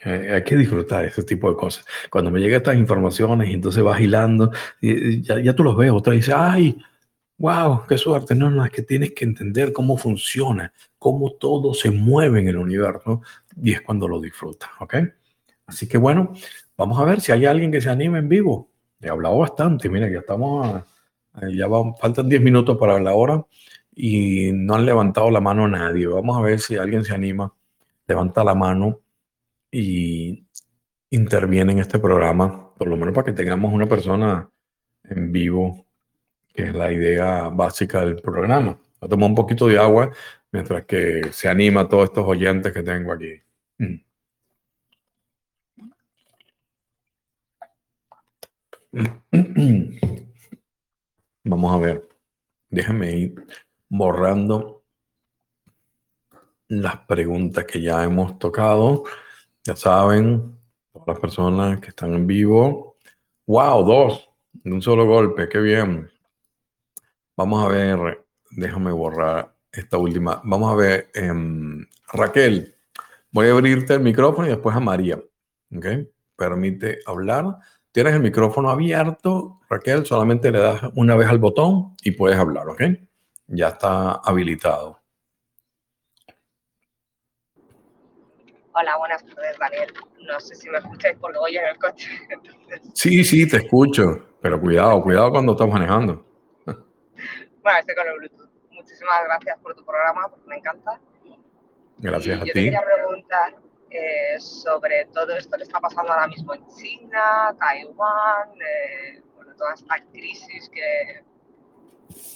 Eh, hay que disfrutar ese tipo de cosas. Cuando me llegan estas informaciones y entonces vas hilando, y, ya, ya, tú los ves, otra dice, ay, wow, qué suerte. No, no, es que tienes que entender cómo funciona, cómo todo se mueve en el universo y es cuando lo disfrutas, ¿ok? Así que bueno, vamos a ver si hay alguien que se anime en vivo. He hablado bastante, mira, ya estamos, ya faltan 10 minutos para la hora y no han levantado la mano nadie. Vamos a ver si alguien se anima, levanta la mano y interviene en este programa, por lo menos para que tengamos una persona en vivo, que es la idea básica del programa. Voy a tomar un poquito de agua mientras que se anima a todos estos oyentes que tengo aquí. Mm. Vamos a ver. Déjame ir borrando las preguntas que ya hemos tocado. Ya saben, todas las personas que están en vivo. ¡Wow! Dos. De un solo golpe. ¡Qué bien! Vamos a ver. Déjame borrar esta última. Vamos a ver. Em, Raquel, voy a abrirte el micrófono y después a María. ¿Ok? Permite hablar. Tienes el micrófono abierto, Raquel. Solamente le das una vez al botón y puedes hablar. ¿Ok? Ya está habilitado. Hola, buenas tardes, Daniel. No sé si me escucháis porque voy en el coche. Sí, sí, te escucho, pero cuidado, cuidado cuando estás manejando. Bueno, estoy con el Bluetooth. Muchísimas gracias por tu programa, porque me encanta. Gracias a yo ti. Yo quería preguntar eh, sobre todo esto que está pasando ahora mismo en China, Taiwán, eh, bueno, toda esta crisis que,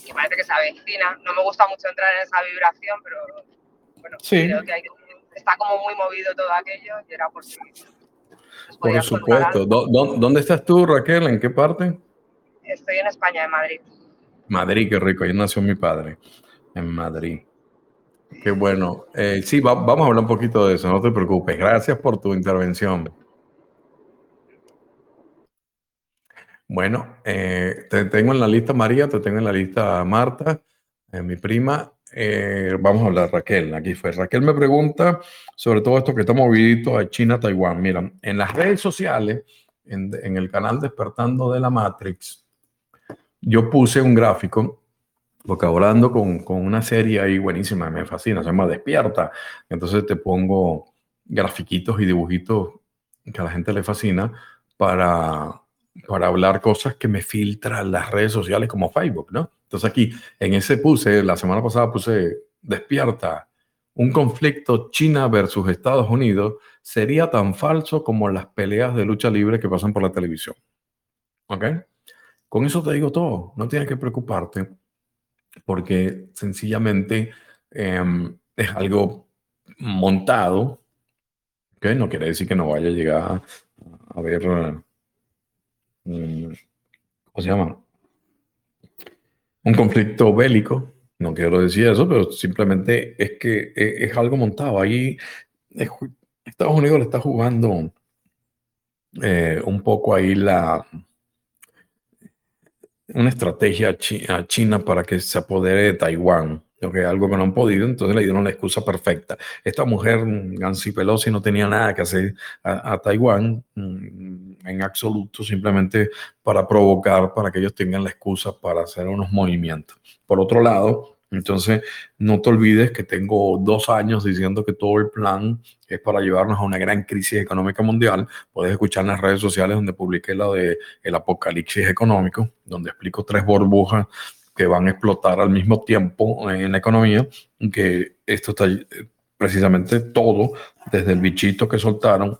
que parece que se avecina. No me gusta mucho entrar en esa vibración, pero bueno, sí. creo que hay está como muy movido todo aquello y era por si... Por supuesto. ¿Dónde estás tú, Raquel? ¿En qué parte? Estoy en España, en Madrid. Madrid, qué rico. Ahí nació mi padre, en Madrid. Qué bueno. Eh, sí, vamos a hablar un poquito de eso, no te preocupes. Gracias por tu intervención. Bueno, eh, te tengo en la lista María, te tengo en la lista Marta, eh, mi prima, vamos a hablar, Raquel, aquí fue. Raquel me pregunta sobre todo esto que está movidito a China, Taiwán. Mira, en las redes sociales, en, el canal Despertando de la Matrix, yo puse un gráfico, porque hablando con, con una serie ahí buenísima, me fascina, se llama Despierta. Entonces te pongo grafiquitos y dibujitos que a la gente le fascina para, para hablar cosas que me filtran las redes sociales como Facebook, ¿no? Entonces aquí, en ese puse, la semana pasada puse, despierta, un conflicto China versus Estados Unidos sería tan falso como las peleas de lucha libre que pasan por la televisión. ¿Ok? Con eso te digo todo, no tienes que preocuparte porque sencillamente em, es algo montado, ¿ok? No quiere decir que no vaya a llegar a, ver, mm, ¿cómo se llama? un conflicto bélico. No quiero decir eso, pero simplemente es que e, es, algo montado. Ahí Estados Unidos le está jugando eh, un poco ahí la una estrategia a China para que se apodere de Taiwán que algo que no han podido, entonces le dieron la excusa perfecta. Esta mujer, Nancy Pelosi, no tenía nada que hacer a, Taiwán mm, en absoluto, simplemente para provocar, para que ellos tengan la excusa para hacer unos movimientos. Por otro lado, entonces, no te olvides que tengo dos años diciendo que todo el plan es para llevarnos a una gran crisis económica mundial. Puedes escuchar en las redes sociales donde publiqué la de el apocalipsis económico, donde explico tres burbujas que van a explotar al mismo tiempo en la economía, que esto está precisamente todo, desde el bichito que soltaron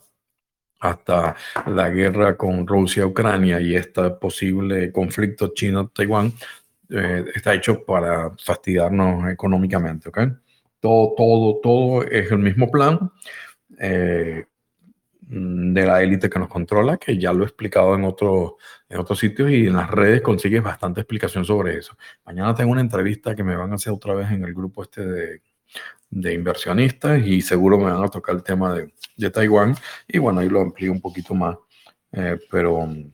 hasta la guerra con Rusia, Ucrania y este posible conflicto chino-Taiwán, eh, está hecho para fastidiarnos económicamente, ¿ok? Todo, todo, todo es el mismo plan. Eh, Mm, de la élite que nos controla, que ya lo he explicado en, otros en otros sitios y en las redes consigues bastante explicación sobre eso. Mañana tengo una entrevista que me van a hacer otra vez en el grupo este de, de inversionistas y seguro me van a tocar el tema de, de Taiwán y bueno, ahí lo amplío un poquito más. Eh, pero mm,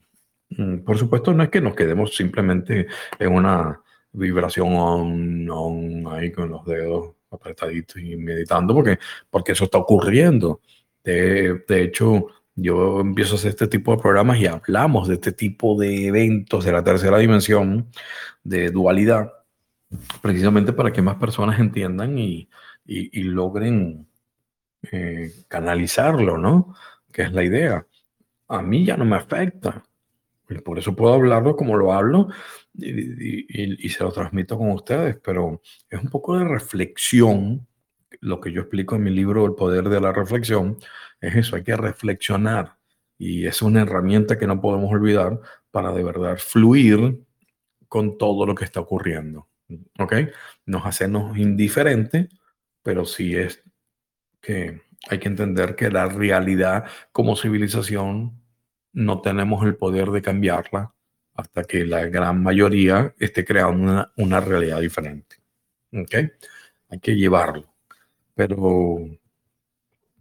por supuesto no es que nos quedemos simplemente en una vibración on, on, ahí con los dedos apretadito y meditando porque, porque eso está ocurriendo. De, de hecho, yo empiezo a hacer este tipo de programas y hablamos de este tipo de eventos de la tercera dimensión, de dualidad, precisamente para que más personas entiendan y, y, logren eh, canalizarlo, ¿no? Que es la idea. A mí ya no me afecta. Por eso puedo hablarlo como lo hablo y, y, se lo transmito con ustedes, pero es un poco de reflexión, lo que yo explico en mi libro El Poder de la Reflexión, es eso, hay que reflexionar y es una herramienta que no podemos olvidar para de verdad fluir con todo lo que está ocurriendo. ¿Ok? Nos hacemos indiferentes, pero sí es que hay que entender que la realidad como civilización no tenemos el poder de cambiarla hasta que la gran mayoría esté creando una, una realidad diferente. ¿Ok? Hay que llevarlo. Pero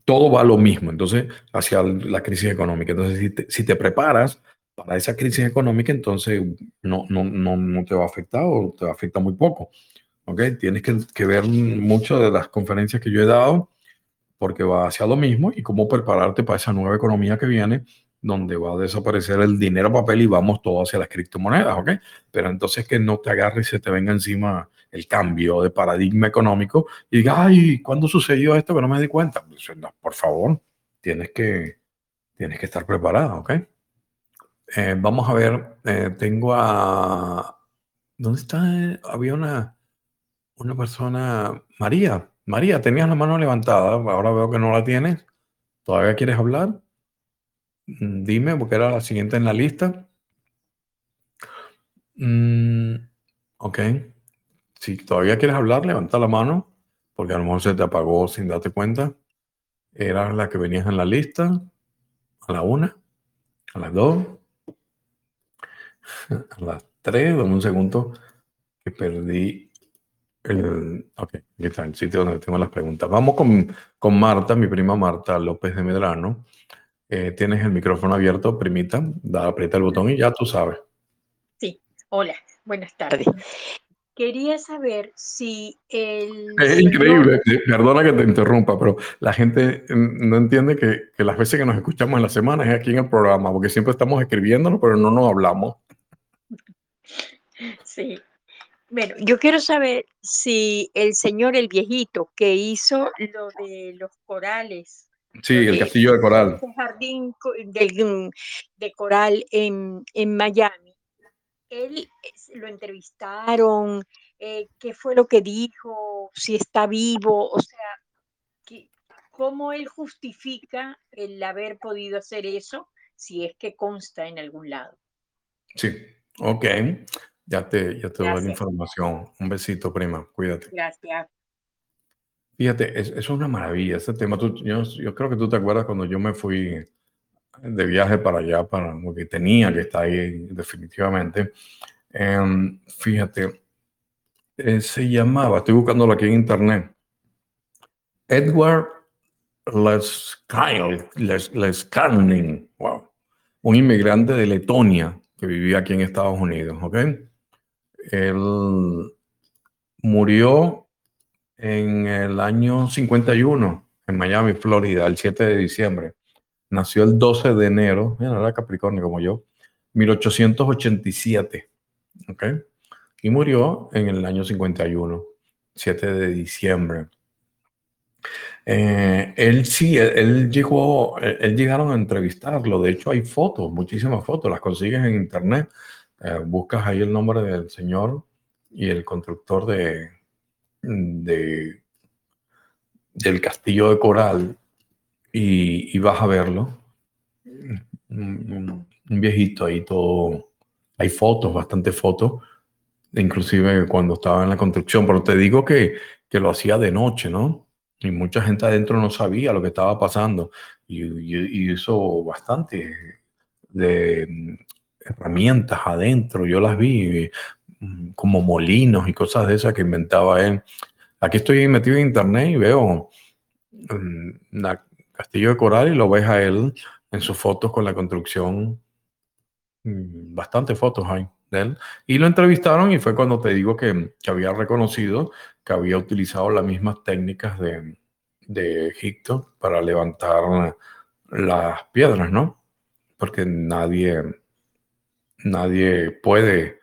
todo va a lo mismo, entonces, hacia la crisis económica. Entonces, si te, si te preparas para esa crisis económica, entonces no, no, no, no, te va a afectar o te va a afectar muy poco. ¿Ok? Tienes que, que ver muchas de las conferencias que yo he dado porque va hacia lo mismo y cómo prepararte para esa nueva economía que viene, donde va a desaparecer el dinero papel y vamos todos hacia las criptomonedas, ¿ok? Pero entonces que no te agarre y se te venga encima el cambio de paradigma económico y diga, ay, ¿cuándo sucedió esto que no me di cuenta? Pues, por favor, tienes que, tienes que estar preparado, ¿ok? Eh, vamos a ver, eh, tengo a... ¿Dónde está? Había una, una persona, María, María, tenías la mano levantada, ahora veo que no la tienes. ¿Todavía quieres hablar? Mm, dime, porque era la siguiente en la lista. Mm, ok. Si todavía quieres hablar, levanta la mano, porque a lo mejor se te apagó sin darte cuenta. Era la que venías en la lista. A la una, a las dos, a las tres. Dame un segundo que perdí el. Ok, está el sitio donde tengo las preguntas. Vamos con, con Marta, mi prima Marta López de Medrano. Eh, tienes el micrófono abierto, primita. Da, aprieta el botón y ya tú sabes. Sí, hola, buenas tardes. Quería saber si el... Es increíble, eh, perdona que te interrumpa, pero la gente mm, no entiende que, que, las veces que nos escuchamos en la semana es aquí en el programa, porque siempre estamos escribiéndonos, pero no nos hablamos. Sí. Bueno, yo quiero saber si el señor, el viejito, que hizo lo de los corales. Sí, el castillo de coral. El jardín de, de coral en, en Miami él lo entrevistaron, eh, qué fue lo que dijo, si está vivo, o sea, cómo él justifica el haber podido hacer eso, si es que consta en algún lado. Sí, ok. Ya te, ya te doy la información. Un besito, prima. Cuídate. Gracias. Fíjate, es, es una maravilla ese tema. yo, yo, creo que tú te acuerdas cuando yo me fui de viaje para allá, para lo que tenía que estar ahí definitivamente. Em, fíjate, eh, se llamaba, estoy buscándolo aquí en internet, Edward Leskarning, wow, un inmigrante de Letonia que vivía aquí en Estados Unidos, ¿ok? Él murió en el año 51 en Miami, Florida, el 7 de diciembre. Nació el 12 de enero, mira, era Capricornio como yo, 1887. ¿Ok? Y murió en el año 51, 7 de diciembre. Eh, él sí, él, llegó, él, llegaron a entrevistarlo. De hecho, hay fotos, muchísimas fotos, las consigues en internet. Eh, buscas ahí el nombre del señor y el constructor de, de del castillo de coral y, vas a verlo. Un, viejito ahí todo. Hay fotos, bastante fotos, inclusive cuando estaba en la construcción, pero te digo que, que lo hacía de noche, ¿no? Y mucha gente adentro no sabía lo que estaba pasando y, y, hizo bastante de herramientas adentro, yo las vi mm, como molinos y cosas de esas que inventaba él. Aquí estoy metido en internet y veo mm, una Castillo de Coral y lo ves a él en sus fotos con la construcción. Mm, bastante fotos hay. de él. Y lo entrevistaron y fue cuando te digo que, que había reconocido que había utilizado las mismas técnicas de, de Egipto para levantar las piedras, ¿no? Porque nadie, nadie puede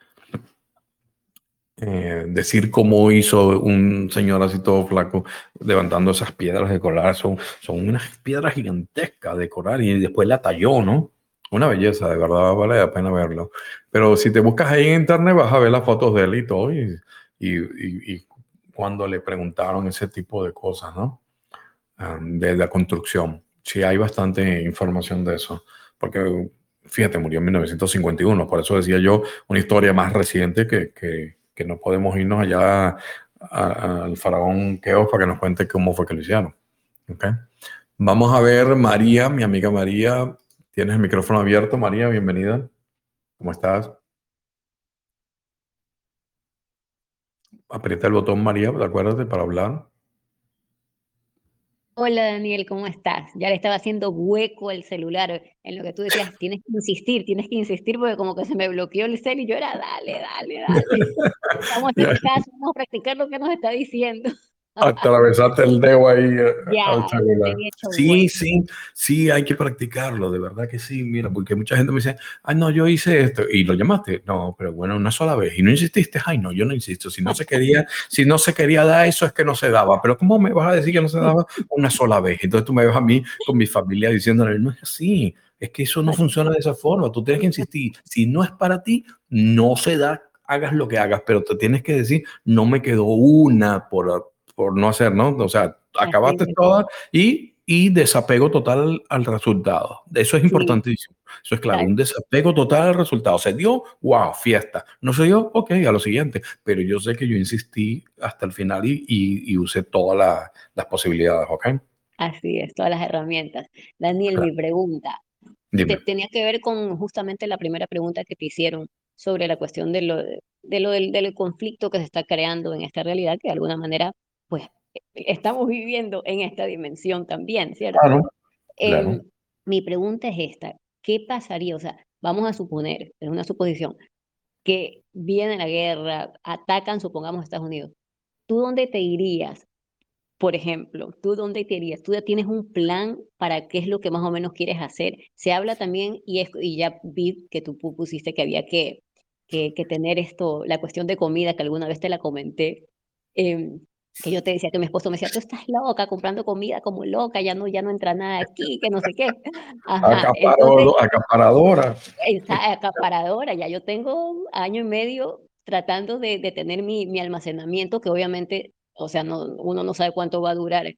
eh, decir cómo hizo un señor así todo flaco levantando esas piedras de coral. Son, son unas piedras gigantescas de coral y después la talló, ¿no? Una belleza, de verdad vale la pena verlo. Pero si te buscas ahí en internet vas a ver las fotos de él y todo y, y, cuando le preguntaron ese tipo de cosas, ¿no? Um, de la construcción. Sí, hay bastante información de eso, porque fíjate, murió en 1951, por eso decía yo una historia más reciente que, que, que no podemos irnos allá al faraón Keops para que nos cuente cómo fue que lo hicieron. ¿Okay? Vamos a ver, María, mi amiga María, tienes el micrófono abierto, María, bienvenida. ¿Cómo estás? Aprieta el botón, María, acuérdate, para hablar. Hola Daniel, ¿cómo estás? Ya le estaba haciendo hueco el celular en lo que tú decías, tienes que insistir, tienes que insistir porque como que se me bloqueó el cel y yo era, dale, dale, dale. Vamos a hacer caso, vamos a practicar lo que nos está diciendo. Atravesaste el dedo ahí eh. Sí, sí, sí, hay que practicarlo, de verdad que sí. Mira, porque mucha gente me dice, ay, no, yo hice esto y lo llamaste. No, pero bueno, una sola vez y no insististe. Ay, no, yo no insisto. Si no se quería, si no se quería dar eso es que no se daba. Pero ¿cómo me vas a decir que no se daba una sola vez? Entonces tú me ves a mí con mi familia diciéndole, no es así. Es que eso no funciona de esa forma. Tú tienes que insistir. Si no es para ti, no se da hagas lo que hagas, pero te tienes que decir, no me quedó una por, por no hacer, ¿no? O sea, acabaste todas y, y desapego total al resultado. Eso es importantísimo. Eso es claro, un desapego total al resultado. Se dio, wow, fiesta. No se dio, ok, a lo siguiente. Pero yo sé que yo insistí hasta el final y, y, usé todas las posibilidades, ¿ok? Así es, todas las herramientas. Daniel, mi pregunta te, tenía que ver con justamente la primera pregunta que te hicieron sobre la cuestión de lo, de lo del, del conflicto que se está creando en esta realidad, que de alguna manera pues e, estamos viviendo en esta dimensión también, ¿cierto? Em, mi pregunta es esta, ¿qué pasaría? O sea, vamos a suponer, es una suposición, que viene la guerra, atacan, supongamos, Estados Unidos. ¿Tú dónde te irías? Por ejemplo, ¿tú dónde te irías? ¿Tú ya tienes un plan para qué es lo que más o menos quieres hacer? Se habla también, y, es, y ya vi que tú pusiste que había que, que, que, tener esto, la cuestión de comida, que alguna vez te la comenté, eh, que yo te decía que mi esposo me decía, tú estás loca comprando comida como loca, ya no, ya no entra nada aquí, que no sé qué. Ajá, acaparadora. acaparadora, ya yo tengo año y medio tratando de, de tener mi, mi, almacenamiento, que obviamente, o sea, no, uno no sabe cuánto va a durar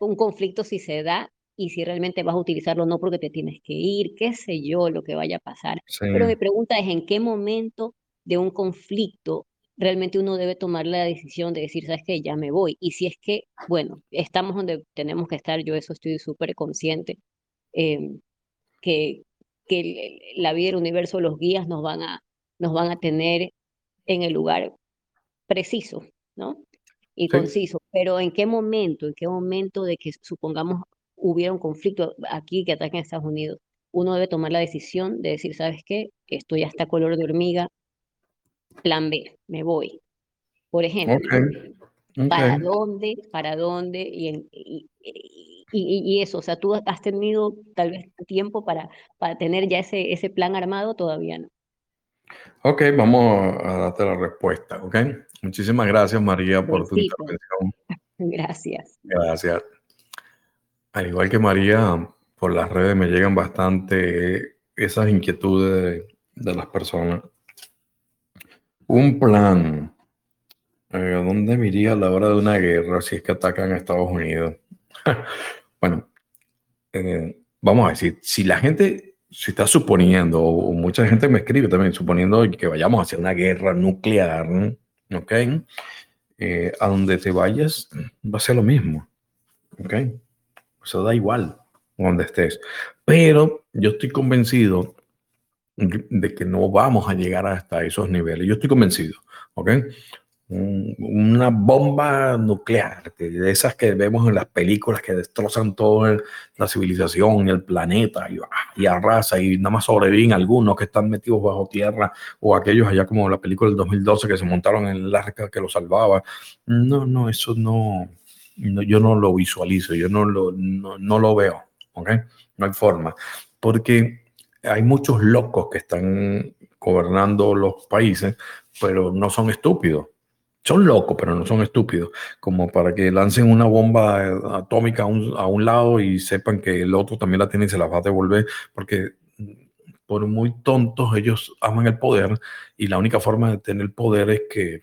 un conflicto si se da y si realmente vas a utilizarlo no porque te tienes que ir, qué sé yo, lo que vaya a pasar. Pero mi pregunta es, ¿en qué momento de un conflicto realmente uno debe tomar la decisión de decir, sabes que ya me voy. Y si es que, bueno, estamos donde tenemos que estar, yo eso estoy súper consciente, em, que, que la vida del universo, los guías nos van, a, nos van a tener en el lugar preciso, ¿no? Y conciso. Pero ¿en qué momento, en qué momento de que supongamos hubiera un conflicto aquí que ataquen a Estados Unidos, uno debe tomar la decisión de decir, ¿sabes qué? Esto ya está color de hormiga, plan B, me voy. Por ejemplo, ¿para dónde? ¿Para dónde? Y, y, y, eso, o sea, tú has tenido tal vez tiempo para, para tener ya ese, ese plan armado, todavía no. Ok, vamos a darte la respuesta, ok. Muchísimas gracias, María, por tu intervención. Gracias. Gracias. Al igual que María, por las redes me llegan bastante esas inquietudes de las personas un plan. Eh, ¿Dónde me iría a la hora de una guerra si es que atacan a Estados Unidos? bueno, eh, vamos a decir, si la gente se está suponiendo, o mucha gente me escribe también, suponiendo que vayamos a hacer una guerra nuclear, ¿ok? Eh, a donde te vayas va a ser lo mismo, ¿ok? Eso da igual donde estés. Pero yo estoy convencido de que no vamos a llegar hasta esos niveles. Yo estoy convencido, ¿ok? una bomba nuclear, de esas que vemos en las películas que destrozan toda la civilización el planeta y, y arrasa y nada más sobreviven algunos que están metidos bajo tierra o aquellos allá como la película del 2012 que se montaron en el arca que lo salvaba. No, no, eso no, yo no lo visualizo, yo no lo, no, lo veo, ¿ok? No hay forma, porque hay muchos locos que están gobernando los países, pero no son estúpidos son locos, pero no son estúpidos, como para que lancen una bomba eh, atómica a un, lado y sepan que el otro también la tiene y se la va a devolver, porque por muy tontos ellos aman el poder y la única forma de tener poder es que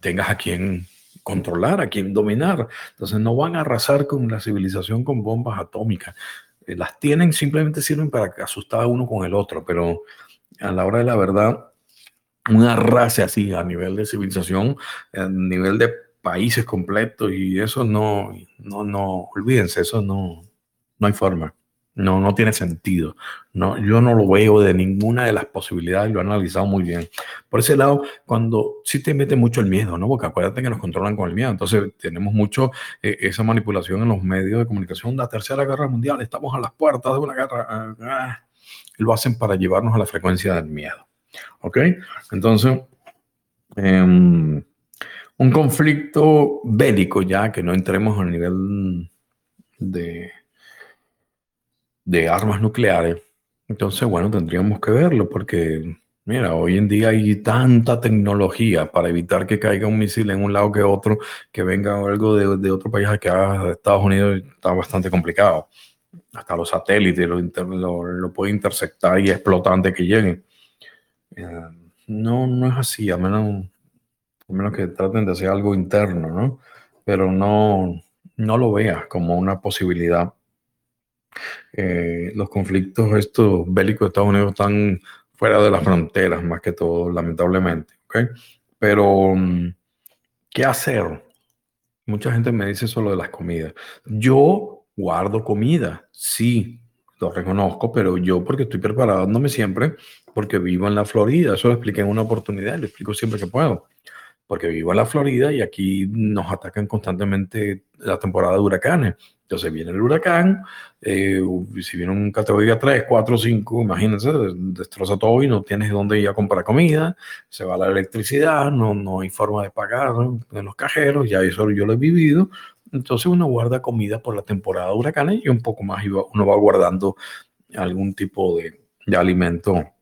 tengas a quien controlar, a quien dominar. Entonces no van a arrasar con la civilización con bombas atómicas. Eh, las tienen, simplemente sirven para asustar a uno con el otro, pero a la hora de la verdad una raza así a nivel de civilización, a nivel de países completos y eso no, no, no, olvídense, eso no, no hay forma. No, no tiene sentido. No, yo no lo veo de ninguna de las posibilidades, lo he analizado muy bien. Por ese lado, cuando sí te mete mucho el miedo, ¿no? Porque acuérdate que nos controlan con el miedo. Entonces, tenemos mucho eh, esa manipulación en los medios de comunicación. La tercera guerra mundial, estamos a las puertas de una guerra. Ah, ah. lo hacen para llevarnos a la frecuencia del miedo. ¿Ok? Entonces, em, un conflicto bélico ya, que no entremos a nivel de, de armas nucleares. Entonces, bueno, tendríamos que verlo porque, mira, hoy en día hay tanta tecnología para evitar que caiga un misil en un lado que otro, que venga algo de, de otro país que haga Estados Unidos, está bastante complicado. Hasta los satélites lo, lo, lo puede interceptar y explotar antes que lleguen. Eh, no, no es así, a menos, a menos que traten de hacer algo interno, ¿no? Pero no, no lo veas como una posibilidad. Eh, los conflictos estos bélicos de Estados Unidos están fuera de las fronteras, más que todo, lamentablemente. ¿okay? Pero, mm, ¿qué hacer? Mucha gente me dice solo de las comidas. Yo guardo comida, sí, lo reconozco, pero yo porque estoy preparándome siempre, porque vivo en la Florida, eso lo expliqué en una oportunidad, lo explico siempre que puedo, porque vivo en la Florida y aquí nos atacan constantemente la temporada de huracanes. Entonces viene el huracán, eh, si viene un categoría 3, 4, 5, imagínense, destroza todo y no tienes dónde ir a comprar comida, se va la electricidad, no, no hay forma de pagar en los cajeros, ya eso yo lo he vivido, entonces uno guarda comida por la temporada de huracanes y un poco más uno va guardando algún tipo de, alimento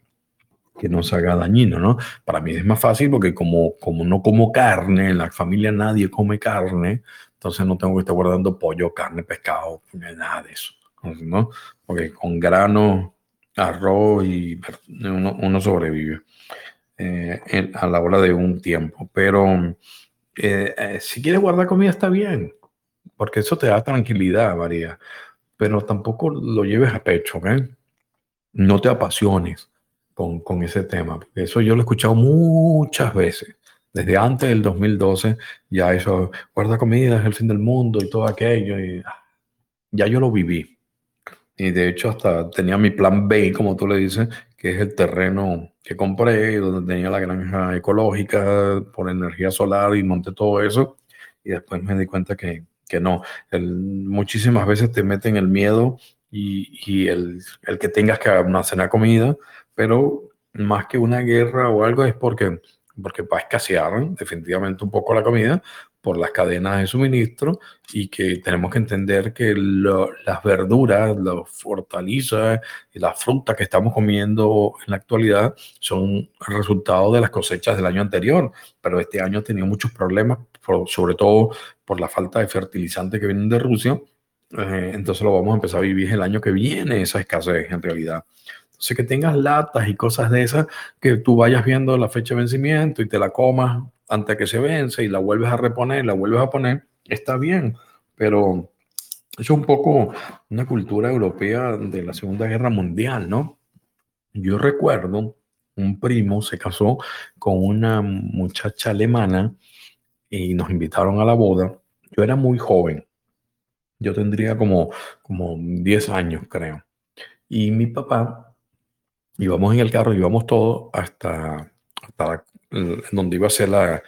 que no se haga dañino, ¿no? Para mí es más fácil porque como, como no como carne, en la familia nadie come carne, entonces no tengo que estar guardando pollo, carne, pescado, nada de eso, ¿no? Porque con grano, arroz y uno, sobrevive eh, a la hora de un tiempo. Pero eh, eh, si quieres guardar comida está bien, porque eso te da tranquilidad, María, pero tampoco lo lleves a pecho, ¿ok? No te apasiones con, ese tema, eso yo lo he escuchado muchas veces. Desde antes del 2012, ya eso, guarda comida, es el fin del mundo y todo aquello, y ah, ya yo lo viví. Y de hecho hasta tenía mi plan B, como tú le dices, que es el terreno que compré, donde tenía la granja ecológica por energía solar y monté todo eso. Y después me di cuenta que, que no. muchísimas veces te meten el miedo y, el, que tengas que almacenar comida, pero más que una guerra o algo es porque, porque va a escasear definitivamente un poco la comida por las cadenas de suministro y que tenemos que entender que las verduras, las hortalizas y las frutas que estamos comiendo en la actualidad son resultado de las cosechas del año anterior, pero este año ha tenido muchos problemas, sobre todo por la falta de fertilizantes que vienen de Rusia, eh, entonces lo vamos a empezar a vivir el año que viene, esa escasez en realidad. Entonces que tengas latas y cosas de esas, que tú vayas viendo la fecha de vencimiento y te la comas antes que se vence y la vuelves a reponer, la vuelves a poner, está bien, pero es un poco una cultura europea de la Segunda Guerra Mundial, ¿no? Yo recuerdo, un primo se casó con una muchacha alemana y nos invitaron a la boda yo era muy joven. Yo tendría como, como 10 años, creo. Y mi papá, íbamos en el carro, íbamos todos hasta, hasta donde iba a ser la,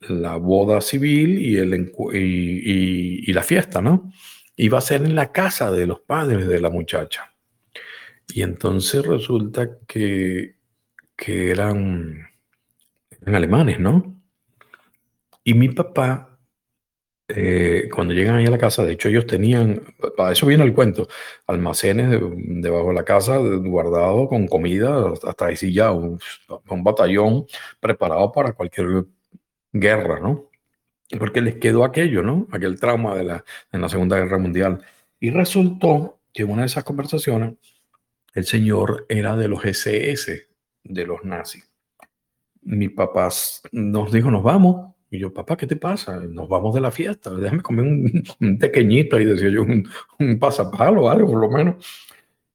la boda civil y, el, y, la fiesta, ¿no? Iba a ser en la casa de los padres de la muchacha. Y entonces resulta que, que eran alemanes, ¿no? Y mi papá, eh, cuando llegan ahí a la casa, de hecho ellos tenían, para eso viene el cuento, almacenes de- debajo de la casa guardado con comida, hasta ahí ya un, un batallón preparado para cualquier guerra, ¿no? Porque les quedó aquello, ¿no? Aquel trauma de la, en la Segunda Guerra Mundial. Y resultó que en una de esas conversaciones, el señor era de los SS, de los nazis. Mi papá nos dijo, nos vamos. Y yo, papá, ¿qué te pasa? Nos vamos de la fiesta. Déjame comer un, un. Ahí decía yo, un, un pasapalo, algo por lo menos.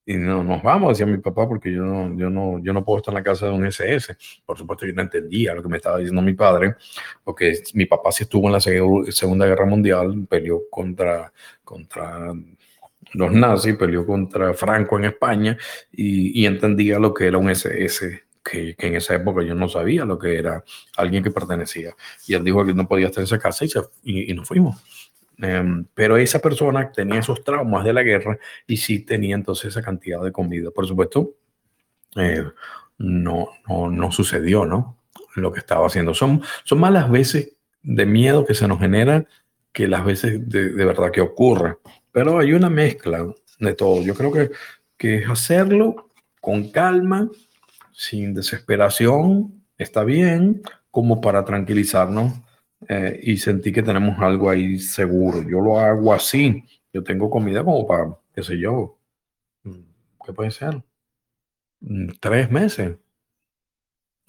Y no, nos vamos, decía mi papá, porque yo no, yo, no, yo no puedo estar en la casa de un SS. Por supuesto, yo no entendía lo que me estaba diciendo mi padre, porque mi papá sí estuvo en la Segu- Segunda Guerra Mundial, peleó contra, contra los nazis, peleó contra Franco en España y, y entendía lo que era un SS, que, que en esa época yo no sabía lo que era alguien que pertenecía. Y él dijo que no podía estar en esa casa y, se- y- y nos fuimos. Em, pero esa persona tenía esos traumas de la guerra y sí tenía entonces esa cantidad de comida. Por supuesto, eh, no, no, no sucedió, ¿no? Lo que estaba haciendo. Son, son más las veces de miedo que se nos generan que las veces de, de verdad que ocurre. Pero hay una mezcla de todo. Yo creo que, que es hacerlo con calma, sin desesperación, está bien, como para tranquilizarnos eh, y sentir que tenemos algo ahí seguro. Yo lo hago así. Yo tengo comida como para, qué sé yo, ¿qué puede ser? Mm, Tres meses,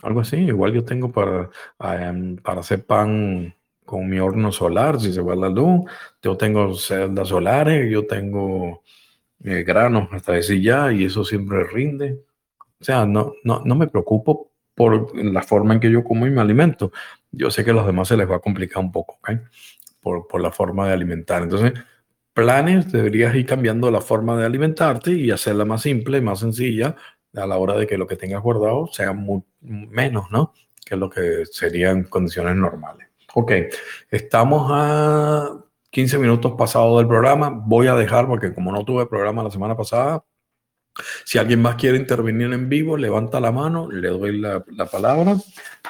algo así. Igual yo tengo para, em, para hacer pan con mi horno solar, si se va la luz. Yo tengo celdas solares, yo tengo eh, granos hasta decir ya, y eso siempre rinde. O sea, no, no, no me preocupo por la forma en que yo como y me alimento. Yo sé que a los demás se les va a complicar un poco, ¿ok? Por, por la forma de alimentar. Entonces, planes, deberías ir cambiando la forma de alimentarte y hacerla más simple, más sencilla, a la hora de que lo que tengas guardado sea menos, ¿no? Que lo que serían condiciones normales. Ok, estamos a 15 minutos pasados del programa. Voy a dejar, porque como no tuve programa la semana pasada, si alguien más quiere intervenir en vivo, levanta la mano, le doy la, la palabra,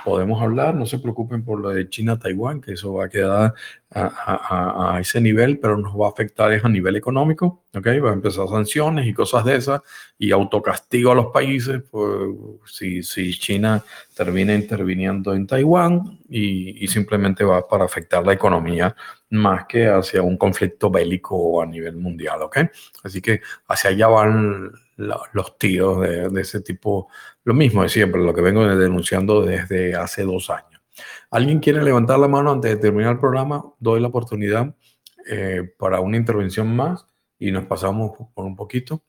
podemos hablar, no se preocupen por lo de China-Taiwán, que eso va a quedar a, a- a- ese nivel, pero nos va a afectar es a nivel económico, ¿ok? Va a empezar sanciones y cosas de esas, y autocastigo a los países, pues, si, si China termina interviniendo en Taiwán, y, y simplemente va para afectar la economía más que hacia un conflicto bélico a nivel mundial, ¿ok? Así que hacia allá van la- los tiros de, de ese tipo, lo mismo de siempre, lo que vengo denunciando desde hace dos años. ¿Alguien quiere levantar la mano antes de terminar el programa? Doy la oportunidad eh, para una intervención más y nos pasamos por un poquito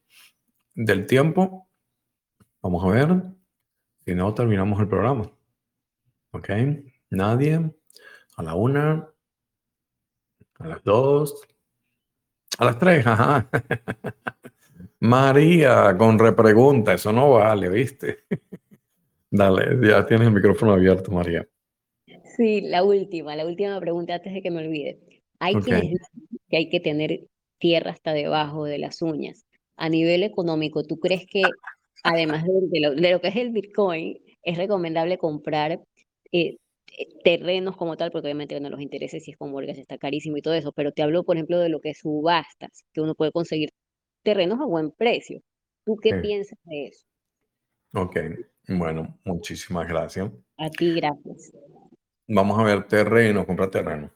del tiempo. Vamos a ver. Si no, terminamos el programa. ¿Ok? Nadie. A la una. A las dos. A las tres. María, con repregunta, eso no vale, ¿viste? Dale, ya tienes el micrófono abierto, María. Sí, la última, la última pregunta antes de que me olvide. Hay Ok. quienes dicen que hay que tener tierra hasta debajo de las uñas. A nivel económico, ¿tú crees que además de, lo, de lo que es el Bitcoin, es recomendable comprar eh, eh, terrenos como tal? Porque obviamente no los intereses si es con mortgage está carísimo y todo eso, pero te hablo, por ejemplo, de lo que es subastas, que uno puede conseguir terrenos a buen precio. ¿Tú qué Sí. piensas de eso? Ok, bueno, muchísimas gracias. A ti, gracias. Vamos a ver terreno, comprar terreno.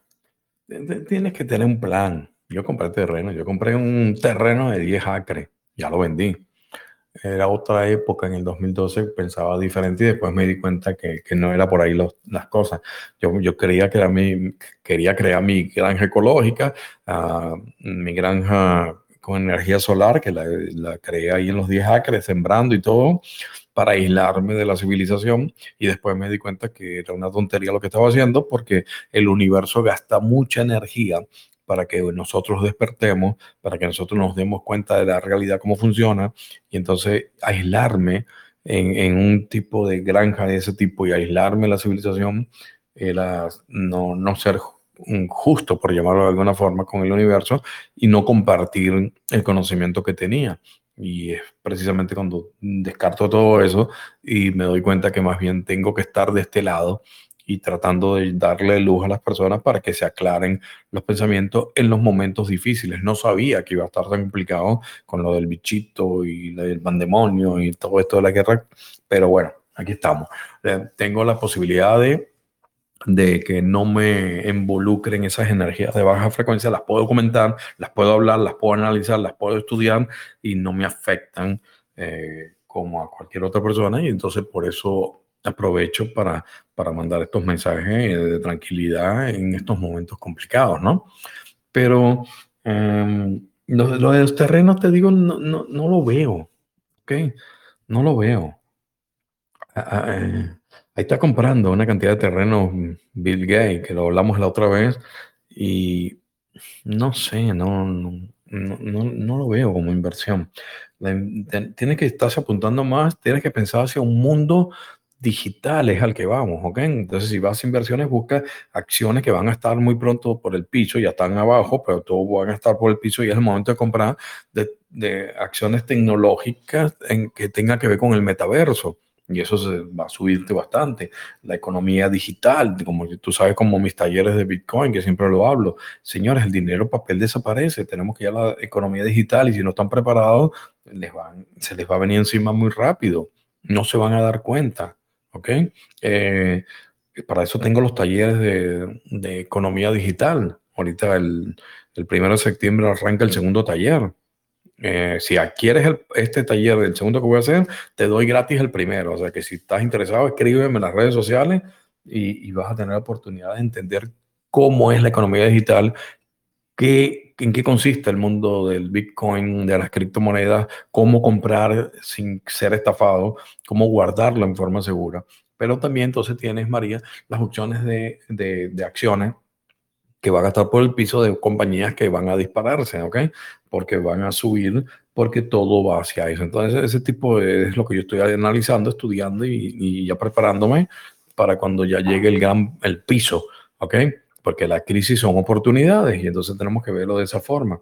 Tienes que tener un plan. Yo compré terreno, yo compré un terreno de 10 acres, ya lo vendí. Era otra época, en el 2012 pensaba diferente y después me di cuenta que, que no era por ahí los- las cosas. Yo, yo creía que era mi, quería crear mi granja ecológica, ah, mi granja con energía solar, que la, la creé ahí en los 10 acres, sembrando y todo, para aislarme de la civilización. Y después me di cuenta que era una tontería lo que estaba haciendo, porque el universo gasta mucha energía para que nosotros despertemos, para que nosotros nos demos cuenta de la realidad, cómo funciona, y entonces aislarme en, un tipo de granja de ese tipo y aislarme de la civilización era no, no ser justo, por llamarlo de alguna forma, con el universo y no compartir el conocimiento que tenía. Y es precisamente cuando descarto todo eso y me doy cuenta que más bien tengo que estar de este lado y tratando de darle luz a las personas para que se aclaren los pensamientos en los momentos difíciles. No sabía que iba a estar tan complicado con lo del bichito y el pandemonio y todo esto de la guerra, pero bueno, aquí estamos. Eh, tengo la posibilidad de de que no me involucren esas energías de baja frecuencia, las puedo comentar, las puedo hablar, las puedo analizar, las puedo estudiar y no me afectan eh, como a cualquier otra persona y entonces por eso aprovecho para, para mandar estos mensajes de tranquilidad en estos momentos complicados, ¿no? Pero em, lo, de los terrenos, te digo, no, no, no lo veo, ¿ok? No lo veo. Ah, ah, eh, Ahí está comprando una cantidad de terrenos Bill Gates, que lo hablamos la otra vez, y no sé, no, no, no, lo veo como inversión. Tienes que estarse apuntando más, tienes que pensar hacia un mundo digital, es al que vamos, ¿ok? Entonces, si vas a inversiones, busca acciones que van a estar muy pronto por el piso, ya están abajo, pero todos van a estar por el piso y es el momento de comprar de, de acciones tecnológicas en que tenga que ver con el metaverso y eso se va a subirte bastante. La economía digital, como tú sabes, como mis talleres de Bitcoin, que siempre lo hablo. Señores, el dinero papel desaparece, tenemos que ir a la economía digital y si no están preparados, les se les va a venir encima muy rápido. No se van a dar cuenta, ¿ok? Eh, para eso tengo los talleres de, de economía digital. Ahorita el, el primero de septiembre arranca el segundo taller. Eh, si adquieres este taller del segundo que voy a hacer, te doy gratis el primero. O sea que si estás interesado, escríbeme en las redes sociales y, vas a tener la oportunidad de entender cómo es la economía digital, qué, en qué consiste el mundo del Bitcoin, de las criptomonedas, cómo comprar sin ser estafado, cómo guardarlo en forma segura. Pero también entonces tienes, María, las opciones de, de, de acciones que van a estar por el piso de compañías que van a dispararse, ¿ok? Porque van a subir, porque todo va hacia eso. Entonces, ese tipo es lo que yo estoy analizando, estudiando y, ya preparándome para cuando ya llegue el gran, el piso, ¿ok? Porque la crisis son oportunidades y entonces tenemos que verlo de esa forma.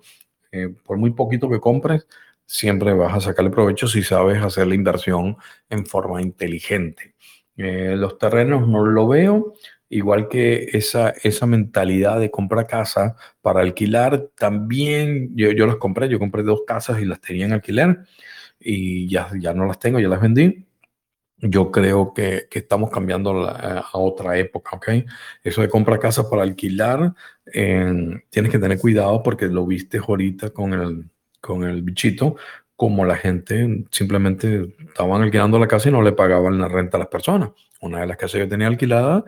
Eh, por muy poquito que compres, siempre vas a sacarle provecho si sabes hacer la inversión en forma inteligente. Eh, los terrenos no lo veo igual que esa, esa mentalidad de comprar casa para alquilar, también yo, yo las compré, yo compré dos casas y las tenía en alquiler y ya, ya no las tengo, ya las vendí. Yo creo que, que estamos cambiando a otra época, ¿ok? Eso de comprar casa para alquilar, tienes que tener cuidado porque lo viste ahorita con el, con el bichito, como la gente simplemente estaban alquilando la casa y no le pagaban la renta a las personas. Una de las casas que yo tenía alquilada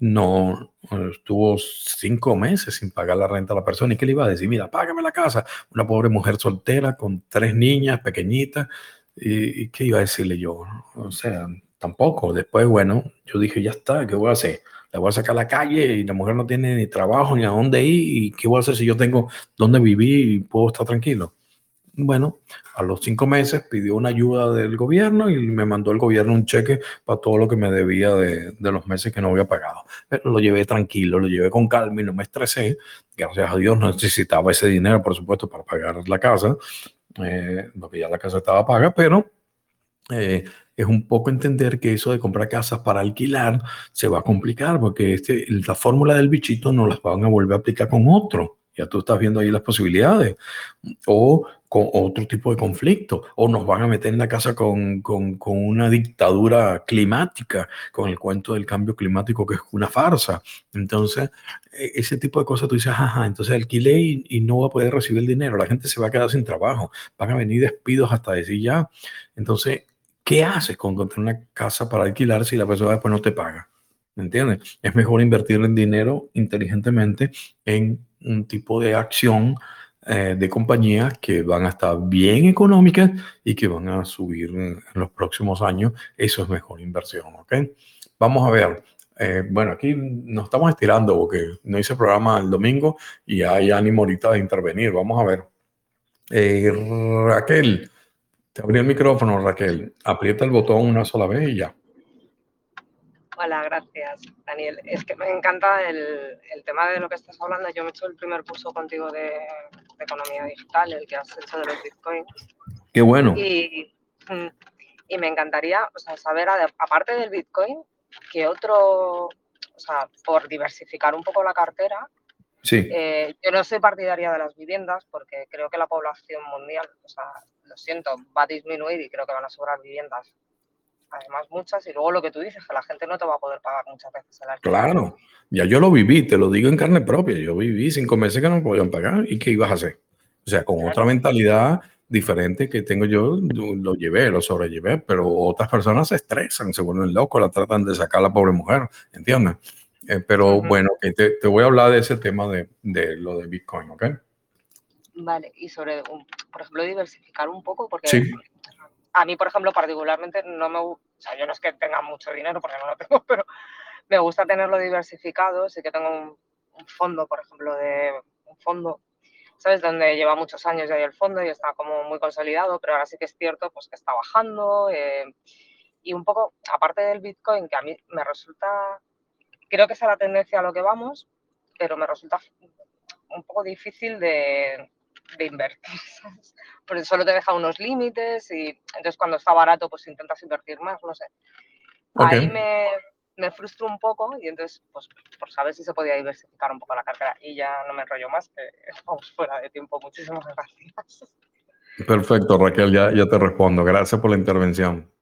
no estuvo cinco meses sin pagar la renta a la persona. ¿Y qué le iba a decir? Mira, págame la casa. Una pobre mujer soltera con tres niñas pequeñitas. ¿Y, qué iba a decirle yo? O sea, tampoco. Después, bueno, yo dije, ya está, ¿qué voy a hacer? La voy a sacar a la calle y la mujer no tiene ni trabajo ni a dónde ir. ¿Y qué voy a hacer si yo tengo dónde vivir y puedo estar tranquilo? Bueno, a los cinco meses pidió una ayuda del gobierno y me mandó el gobierno un cheque para todo lo que me debía de, los meses que no había pagado. Pero lo llevé tranquilo, lo llevé con calma y no me estresé. Gracias a Dios necesitaba ese dinero, por supuesto, para pagar la casa, eh, porque ya la casa estaba paga, pero eh, es un poco entender que eso de comprar casas para alquilar se va a complicar, porque este, la fórmula del bichito no las van a volver a aplicar con otro. Ya tú estás viendo ahí las posibilidades. O con otro tipo de conflicto, o nos van a meter en la casa con, con, una dictadura climática, con el cuento del cambio climático que es una farsa. Entonces, e, ese tipo de cosas tú dices, ajá, entonces alquilé y, y, no va a poder recibir el dinero, la gente se va a quedar sin trabajo, van a venir despidos hasta decir ya. Entonces, ¿qué haces con encontrar una casa para alquilar si la persona después no te paga? ¿Me entiendes? Es mejor invertir el dinero inteligentemente en un tipo de acción eh, de compañías que van a estar bien económicas y que van a subir en, los próximos años. Eso es mejor inversión, ¿ok? Vamos a ver. Eh, bueno, aquí nos estamos estirando porque no hice programa el domingo y hay ánimo ahorita de intervenir. Vamos a ver. Eh, Raquel, te abrí el micrófono, Raquel. Aprieta el botón una sola vez y ya. Hola, gracias, Daniel. Es que me encanta el, el, tema de lo que estás hablando. Yo me he hecho el primer curso contigo de, de economía digital, el que has hecho de los bitcoins. Qué bueno. Y, mm, y me encantaría o sea, saber, aparte del bitcoin, qué otro, o sea, por diversificar un poco la cartera, Sí. Eh, yo no soy partidaria de las viviendas porque creo que la población mundial, o sea, lo siento, va a disminuir y creo que van a sobrar viviendas. Además, muchas, y luego lo que tú dices, que la gente no te va a poder pagar muchas veces el alquiler. Claro, ya yo lo viví, te lo digo en carne propia. Yo viví cinco meses que no me podían pagar y ¿qué ibas a hacer? O sea, con Claro. otra mentalidad diferente que tengo yo, lo llevé, lo sobrellevé, pero otras personas se estresan, se vuelven locos, la tratan de sacar a la pobre mujer, ¿entiendes? Eh, pero bueno, te, te voy a hablar de ese tema de, de lo de Bitcoin, ¿ok? Vale, y sobre, un- por ejemplo, diversificar un poco, porque Sí. A mí, por ejemplo, particularmente no me gusta, o sea, yo no es que tenga mucho dinero, porque no lo tengo, pero me gusta tenerlo diversificado, sí que tengo un, fondo, por ejemplo, de un fondo, ¿sabes? Donde lleva muchos años ya el fondo y está como muy consolidado, pero ahora sí que es cierto pues que está bajando eh, y un poco, aparte del Bitcoin, que a mí me resulta, creo que es la tendencia a lo que vamos, pero me resulta un poco difícil de, de invertir, ¿sabes? Porque solo te deja unos límites y entonces cuando está barato pues intentas invertir más, no sé. Ahí me, me frustro un poco y entonces pues por saber si se podía diversificar un poco la cartera y ya no me enrollo más, que estamos fuera de tiempo. Muchísimas gracias. Perfecto, Raquel, ya, ya te respondo. Gracias por la intervención.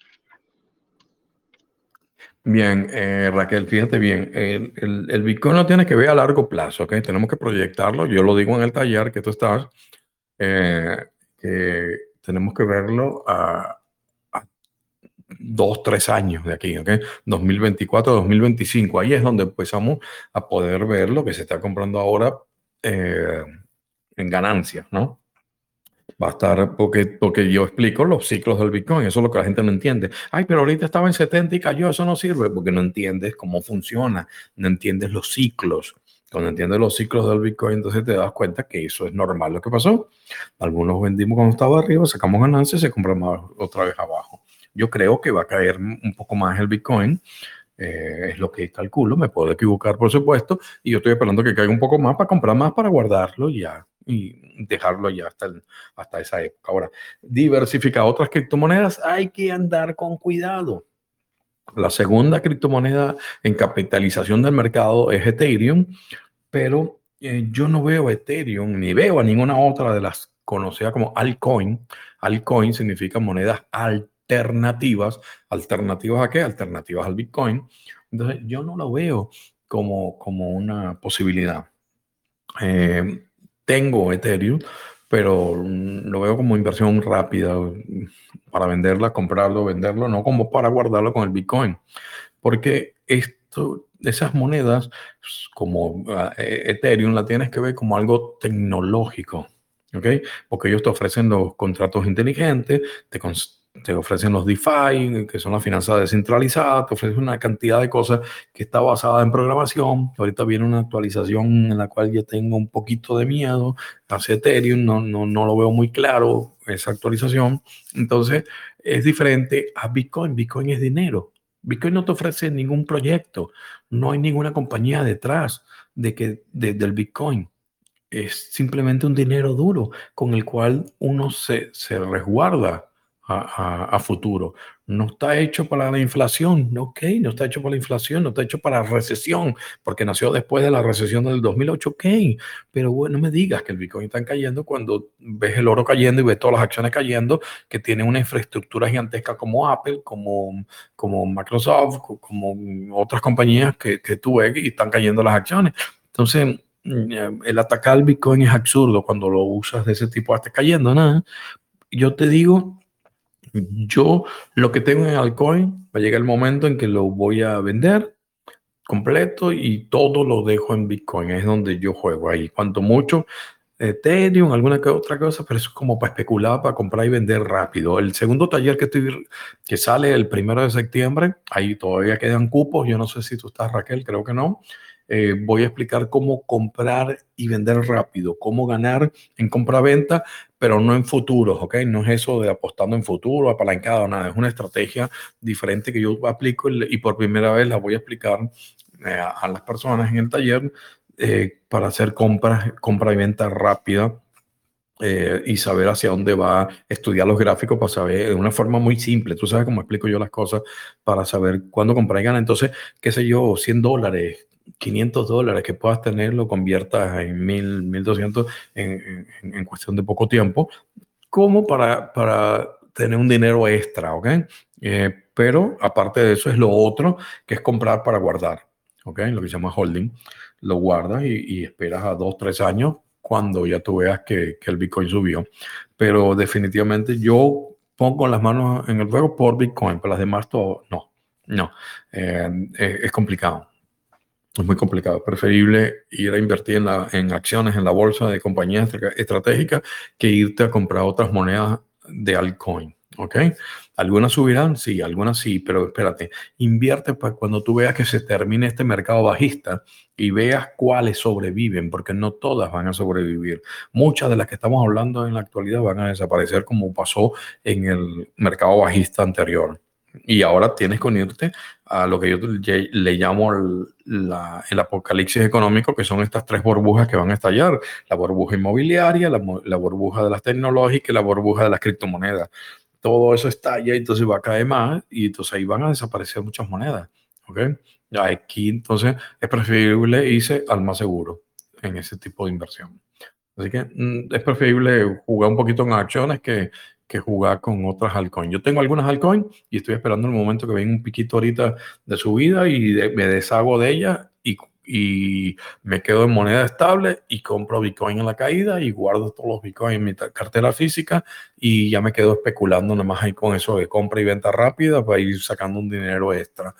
Bien, eh, Raquel, fíjate bien, el, el- Bitcoin no tiene que ver a largo plazo, ¿ok? Tenemos que proyectarlo. Yo lo digo en el taller que tú estás, eh, que tenemos que verlo a, a dos, tres años de aquí, ¿ok? 2024, 2025. Ahí es donde empezamos a poder ver lo que se está comprando ahora eh, en ganancias, ¿no? Va a estar, porque, porque yo explico los ciclos del Bitcoin, eso es lo que la gente no entiende. Ay, pero ahorita estaba en 70 y cayó, eso no sirve, porque no entiendes cómo funciona, no entiendes los ciclos. Cuando entiendes los ciclos del Bitcoin, entonces te das cuenta que eso es normal lo que pasó. Algunos vendimos cuando estaba arriba, sacamos ganancias y se compramos otra vez abajo. Yo creo que va a caer un poco más el Bitcoin, eh, es lo que calculo, me puedo equivocar por supuesto, y yo estoy esperando que caiga un poco más para comprar más, para guardarlo ya y dejarlo ya hasta, el- hasta esa época. Ahora, diversificar otras criptomonedas, hay que andar con cuidado. La segunda criptomoneda en capitalización del mercado es Ethereum, pero eh, yo no veo Ethereum ni veo a ninguna otra de las conocidas como altcoin. Altcoin significa monedas alternativas. ¿Alternativas a qué? Alternativas al Bitcoin. Entonces, yo no lo veo como, como una posibilidad. Eh, tengo Ethereum, pero lo veo como inversión rápida mm, para venderla, comprarlo, venderlo, no como para guardarlo con el Bitcoin. Porque esto, esas monedas, pues, como ah, eh, Ethereum, la tienes que ver como algo tecnológico, ¿ok? Porque ellos te ofrecen los contratos inteligentes, te, te ofrecen los DeFi, que son las finanzas descentralizadas, te ofrecen una cantidad de cosas que está basada en programación. Ahorita viene una actualización en la cual yo tengo un poquito de miedo hacia Ethereum, no, no, no lo veo muy claro esa actualización. Entonces, es diferente a Bitcoin. Bitcoin es dinero. Bitcoin no te ofrece ningún proyecto, no hay ninguna compañía detrás de que, de- del Bitcoin. Es simplemente un dinero duro con el cual uno se, se resguarda a, a- a futuro. No está hecho para la inflación, ok, no está hecho para la inflación, no está hecho para la recesión, porque nació después de la recesión del 2008, ok, pero bueno, no me digas que el Bitcoin está cayendo cuando ves el oro cayendo y ves todas las acciones cayendo, que tiene una infraestructura gigantesca como Apple, como, como Microsoft, co- como otras compañías que, que tú ves y están cayendo las acciones. Entonces, mm, el atacar al Bitcoin es absurdo cuando lo usas de ese tipo, hasta cayendo, nada. Yo te digo, yo lo que tengo en altcoin, va a llegar el momento en que lo voy a vender completo y todo lo dejo en Bitcoin. Es donde yo juego ahí. Cuanto mucho Ethereum, alguna que otra cosa, pero eso es como para especular, para comprar y vender rápido. El segundo taller que, estoy, que sale el primero de septiembre, ahí todavía quedan cupos. Yo no sé si tú estás, Raquel, creo que no. Eh, voy a explicar cómo comprar y vender rápido, cómo ganar en compra-venta, pero no en futuros, ¿ok? No es eso de apostando en futuro, apalancado, nada. Es una estrategia diferente que yo aplico y, por primera vez la voy a explicar eh, a las personas en el taller eh, para hacer compras, compra y venta rápida eh, y saber hacia dónde va, estudiar los gráficos para saber de una forma muy simple. Tú sabes cómo explico yo las cosas para saber cuándo comprar y ganar. Entonces, qué sé yo, 100 dólares, 500 dólares que puedas tener, lo conviertas en 1000, 1200 en, en, en cuestión de poco tiempo, como para, para tener un dinero extra, ¿ok? Eh, pero aparte de eso es lo otro que es comprar para guardar, ¿ok? Lo que se llama holding. Lo guardas y, y esperas a dos, tres años cuando ya tú veas que, que, el Bitcoin subió. Pero definitivamente yo pongo las manos en el fuego por Bitcoin, pero las demás todo, no, no, eh, es complicado. Es muy complicado. Preferible ir a invertir en acciones en la bolsa de compañías estratégicas que irte a comprar otras monedas de altcoin. ¿Ok? Algunas subirán, sí, algunas sí, pero espérate, invierte para cuando tú veas que se termine este mercado bajista y veas cuáles sobreviven, porque no todas van a sobrevivir. Muchas de las que estamos hablando en la actualidad van a desaparecer como pasó en el mercado bajista anterior. Y ahora tienes que unirte a lo que yo le llamo el, el, apocalipsis económico, que son estas tres burbujas que van a estallar. La burbuja inmobiliaria, la, la burbuja de las tecnológicas y la burbuja de las criptomonedas todo eso estalla, entonces va a caer más y entonces ahí van a desaparecer muchas monedas. ¿Ok? Aquí entonces es preferible irse al más seguro en ese tipo de inversión. Así que mm, es preferible jugar un poquito en acciones que, que jugar con otras altcoins. Yo tengo algunas altcoins y estoy esperando el momento que venga un piquito ahorita de subida y me deshago de ellas y y me quedo en moneda estable y compro Bitcoin en la caída y guardo todos los Bitcoin en mi cartera física y ya me quedo especulando nada más ahí con eso de compra y venta rápida para ir sacando un dinero extra,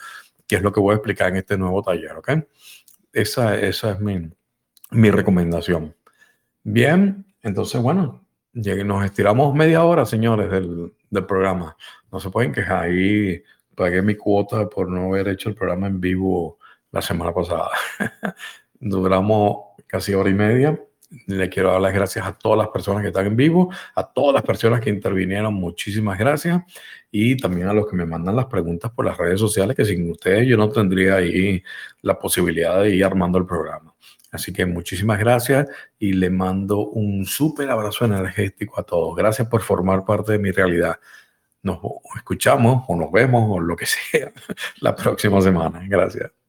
que es lo que voy a explicar en este nuevo taller, ¿ok? Esa, esa es mi, mi recomendación. Bien, entonces, bueno, nos estiramos media hora, señores, del, programa. No se pueden quejar. Ahí pagué mi cuota por no haber hecho el programa en vivo la semana pasada. Duramos casi hora y media. Le quiero dar las gracias a todas las personas que están en vivo, a todas las personas que intervinieron, muchísimas gracias. Y también a los que me mandan las preguntas por las redes sociales, que sin ustedes yo no tendría ahí la posibilidad de ir armando el programa. Así que muchísimas gracias y le mando un súper abrazo energético a todos. Gracias por formar parte de mi realidad. Nos escuchamos o nos vemos o lo que sea la próxima semana. Gracias.